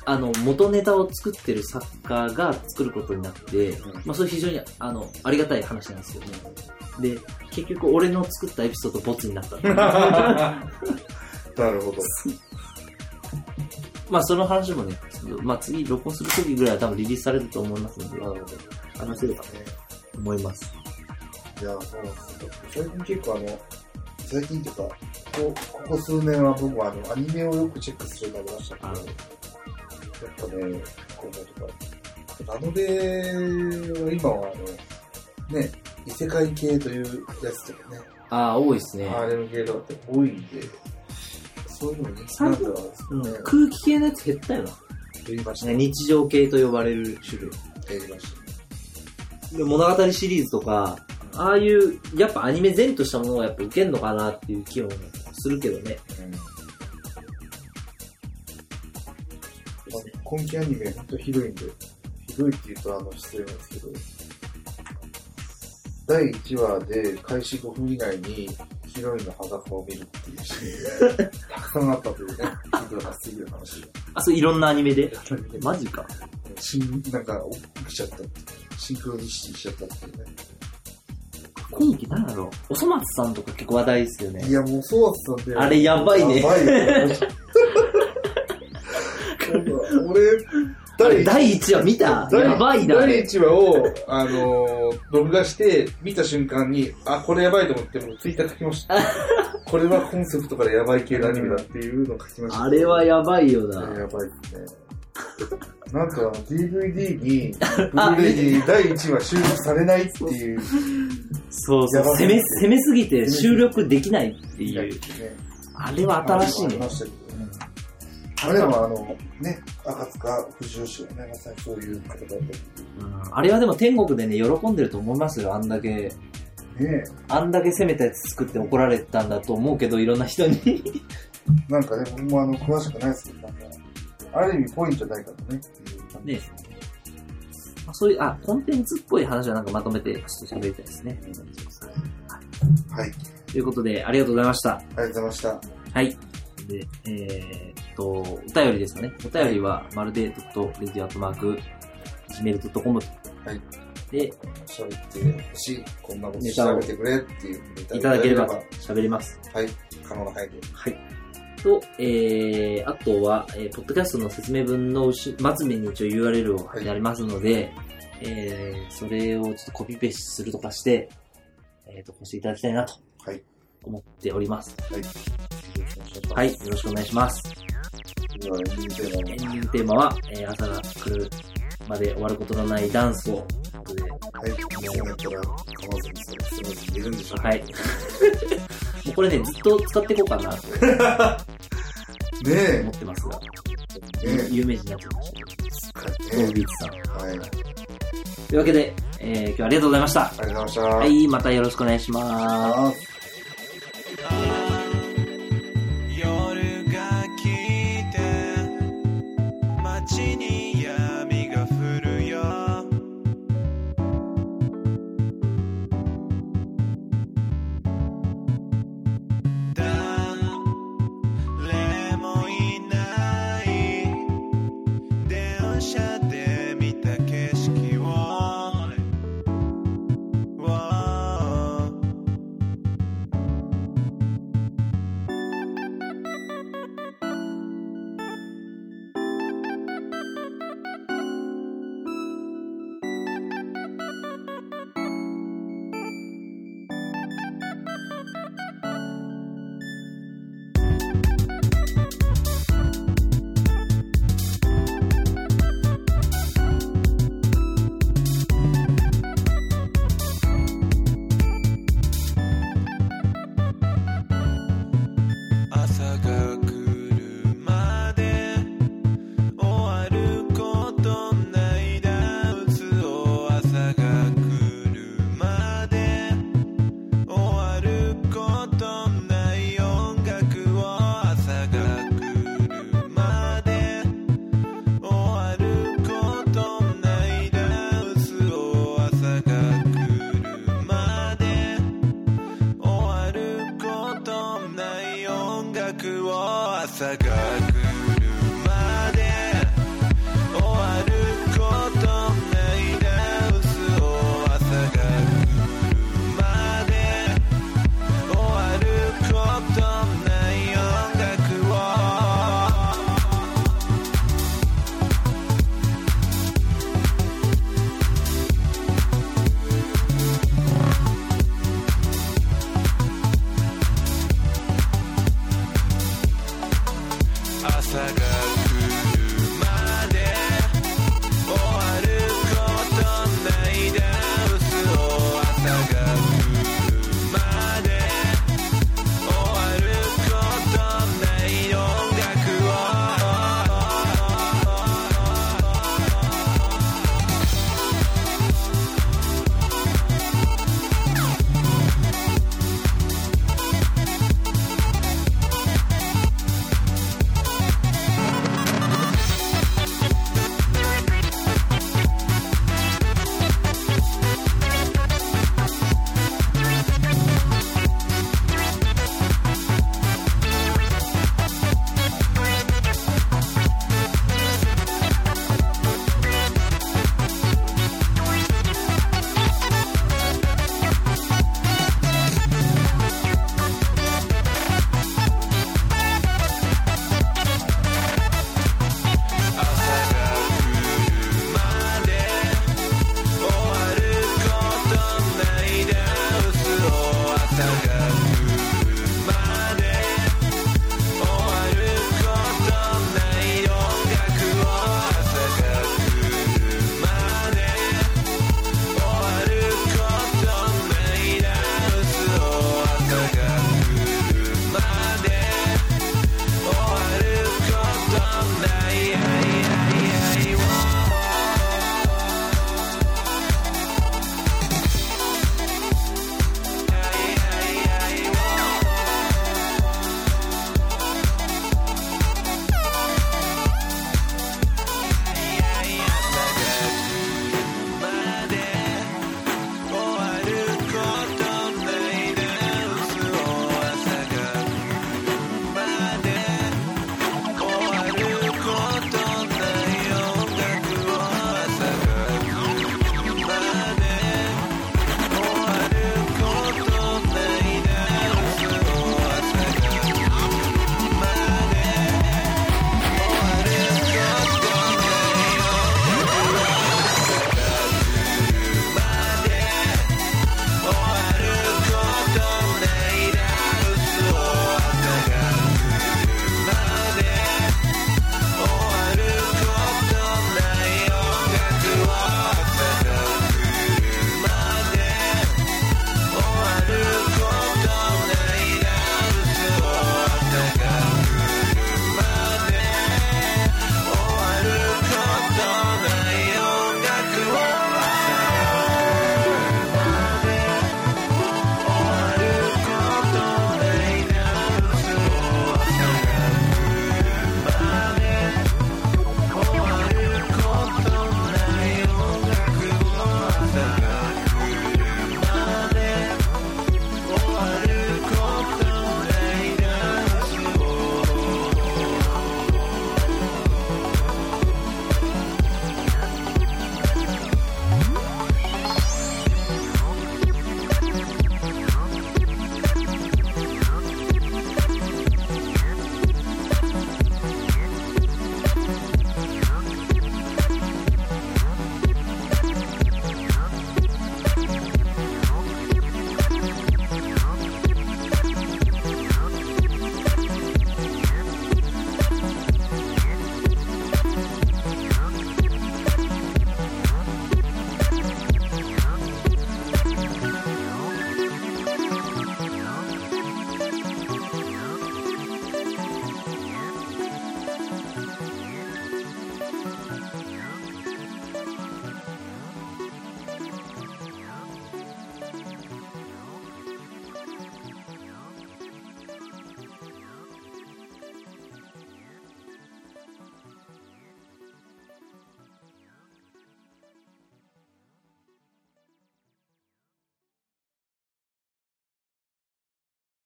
あの、元ネタを作ってる作家が作ることになって、うんまあそれ非常に、あの、ありがたい話なんですよね。で、結局俺の作ったエピソードボツになった。なるほど。まあその話もね、まあ次録音する時ぐらいは多分リリースされると思いますので、なるほど。話せればと思います。いや、そうなんですよ。最近結構あの、最近っていうか、ここここ数年は僕はあの、アニメをよくチェックするようになりましたけど、あやっぱね、こうとか、ラノベは今はあの、ね、異世界系というやつとかね、ああ、多いですね。ハーレム系とかって多いんで、そういうの人気なんだろううんね。空気系のやつ減ったよな。減りましたね日常系と呼ばれる種類。減りました。で物語シリーズとか、ああいう、やっぱアニメ前としたものがやっぱ受けんのかなっていう気もするけどね。うん、今期アニメ本当ひどいんで、ひどいって言うとあの失礼なんですけど、第1話で開始5分以内にヒロインの裸を見るっていうシーンがたくさんあったというね、聞いたらすぎる話が。あ、そういろんなアニメで？マジか。しんなんか起きちゃったっていうシンクロニシティしちゃったっていうね。今期なんだろ？う。おそ松さんとか結構話題ですよねい。やもうそうだったんで。あれやばいねやばいよ。俺、第第1話見た？第やばいな。あ第れ1話を、あのー録画して、見た瞬間に、あ、これやばいと思って、もうツイッター書きました。これはコンセプトからやばい系のアニメだっていうのを書きました。あれはやばいよな。やばいですね。なんか DVD に、ブルーレイに第1話収録されないっていう。そうそう攻め、攻めすぎて収録できないっていう。あれは新しいねあれでもあの、ね、赤塚不二夫氏はね、まさにそういう方だった。うんあれはでも天国でね、喜んでると思いますよ。あんだけ、ねあんだけ攻めたやつ作って怒られたんだと思うけど、いろんな人に。なんかね、僕もあの、詳しくないですけど、なんか、ある意味ぽいんじゃないかとね、ねまあそういう、あ、コンテンツっぽい話はなんかまとめて、ちょっと喋りたいですね。はい。ということで、ありがとうございました。ありがとうございました。はい。で、えーっと、お便りですかね。お便りは、まるで .radio.gmail.com はい。で、喋ってほしい、こんなこと調べてくれっていういただければ喋ります。はい。可能な範囲で。はい。と、えー、あとは、えー、ポッドキャストの説明文の後末面に一応 URL を貼ってありますので、えー、それをちょっとコピペするとかして、えっ、と、押していただきたいなとはい。思っております。はい。はい、よろしくお願いします。エンディングテーマは、えー、朝が来るまで終わることのないダンスを、はい。そうなったら、構わずにそれ、それでいるんでしょうか。はい。もうこれね、ずっと使っていこうかなと ね思ってますが、え。ね有名人になってましたけえ。ど、ねトービーツさん。え。はい。ありがとうというわけで、えー、今日はありがとうございました。ございました。は。はいまたよろしくお願いします。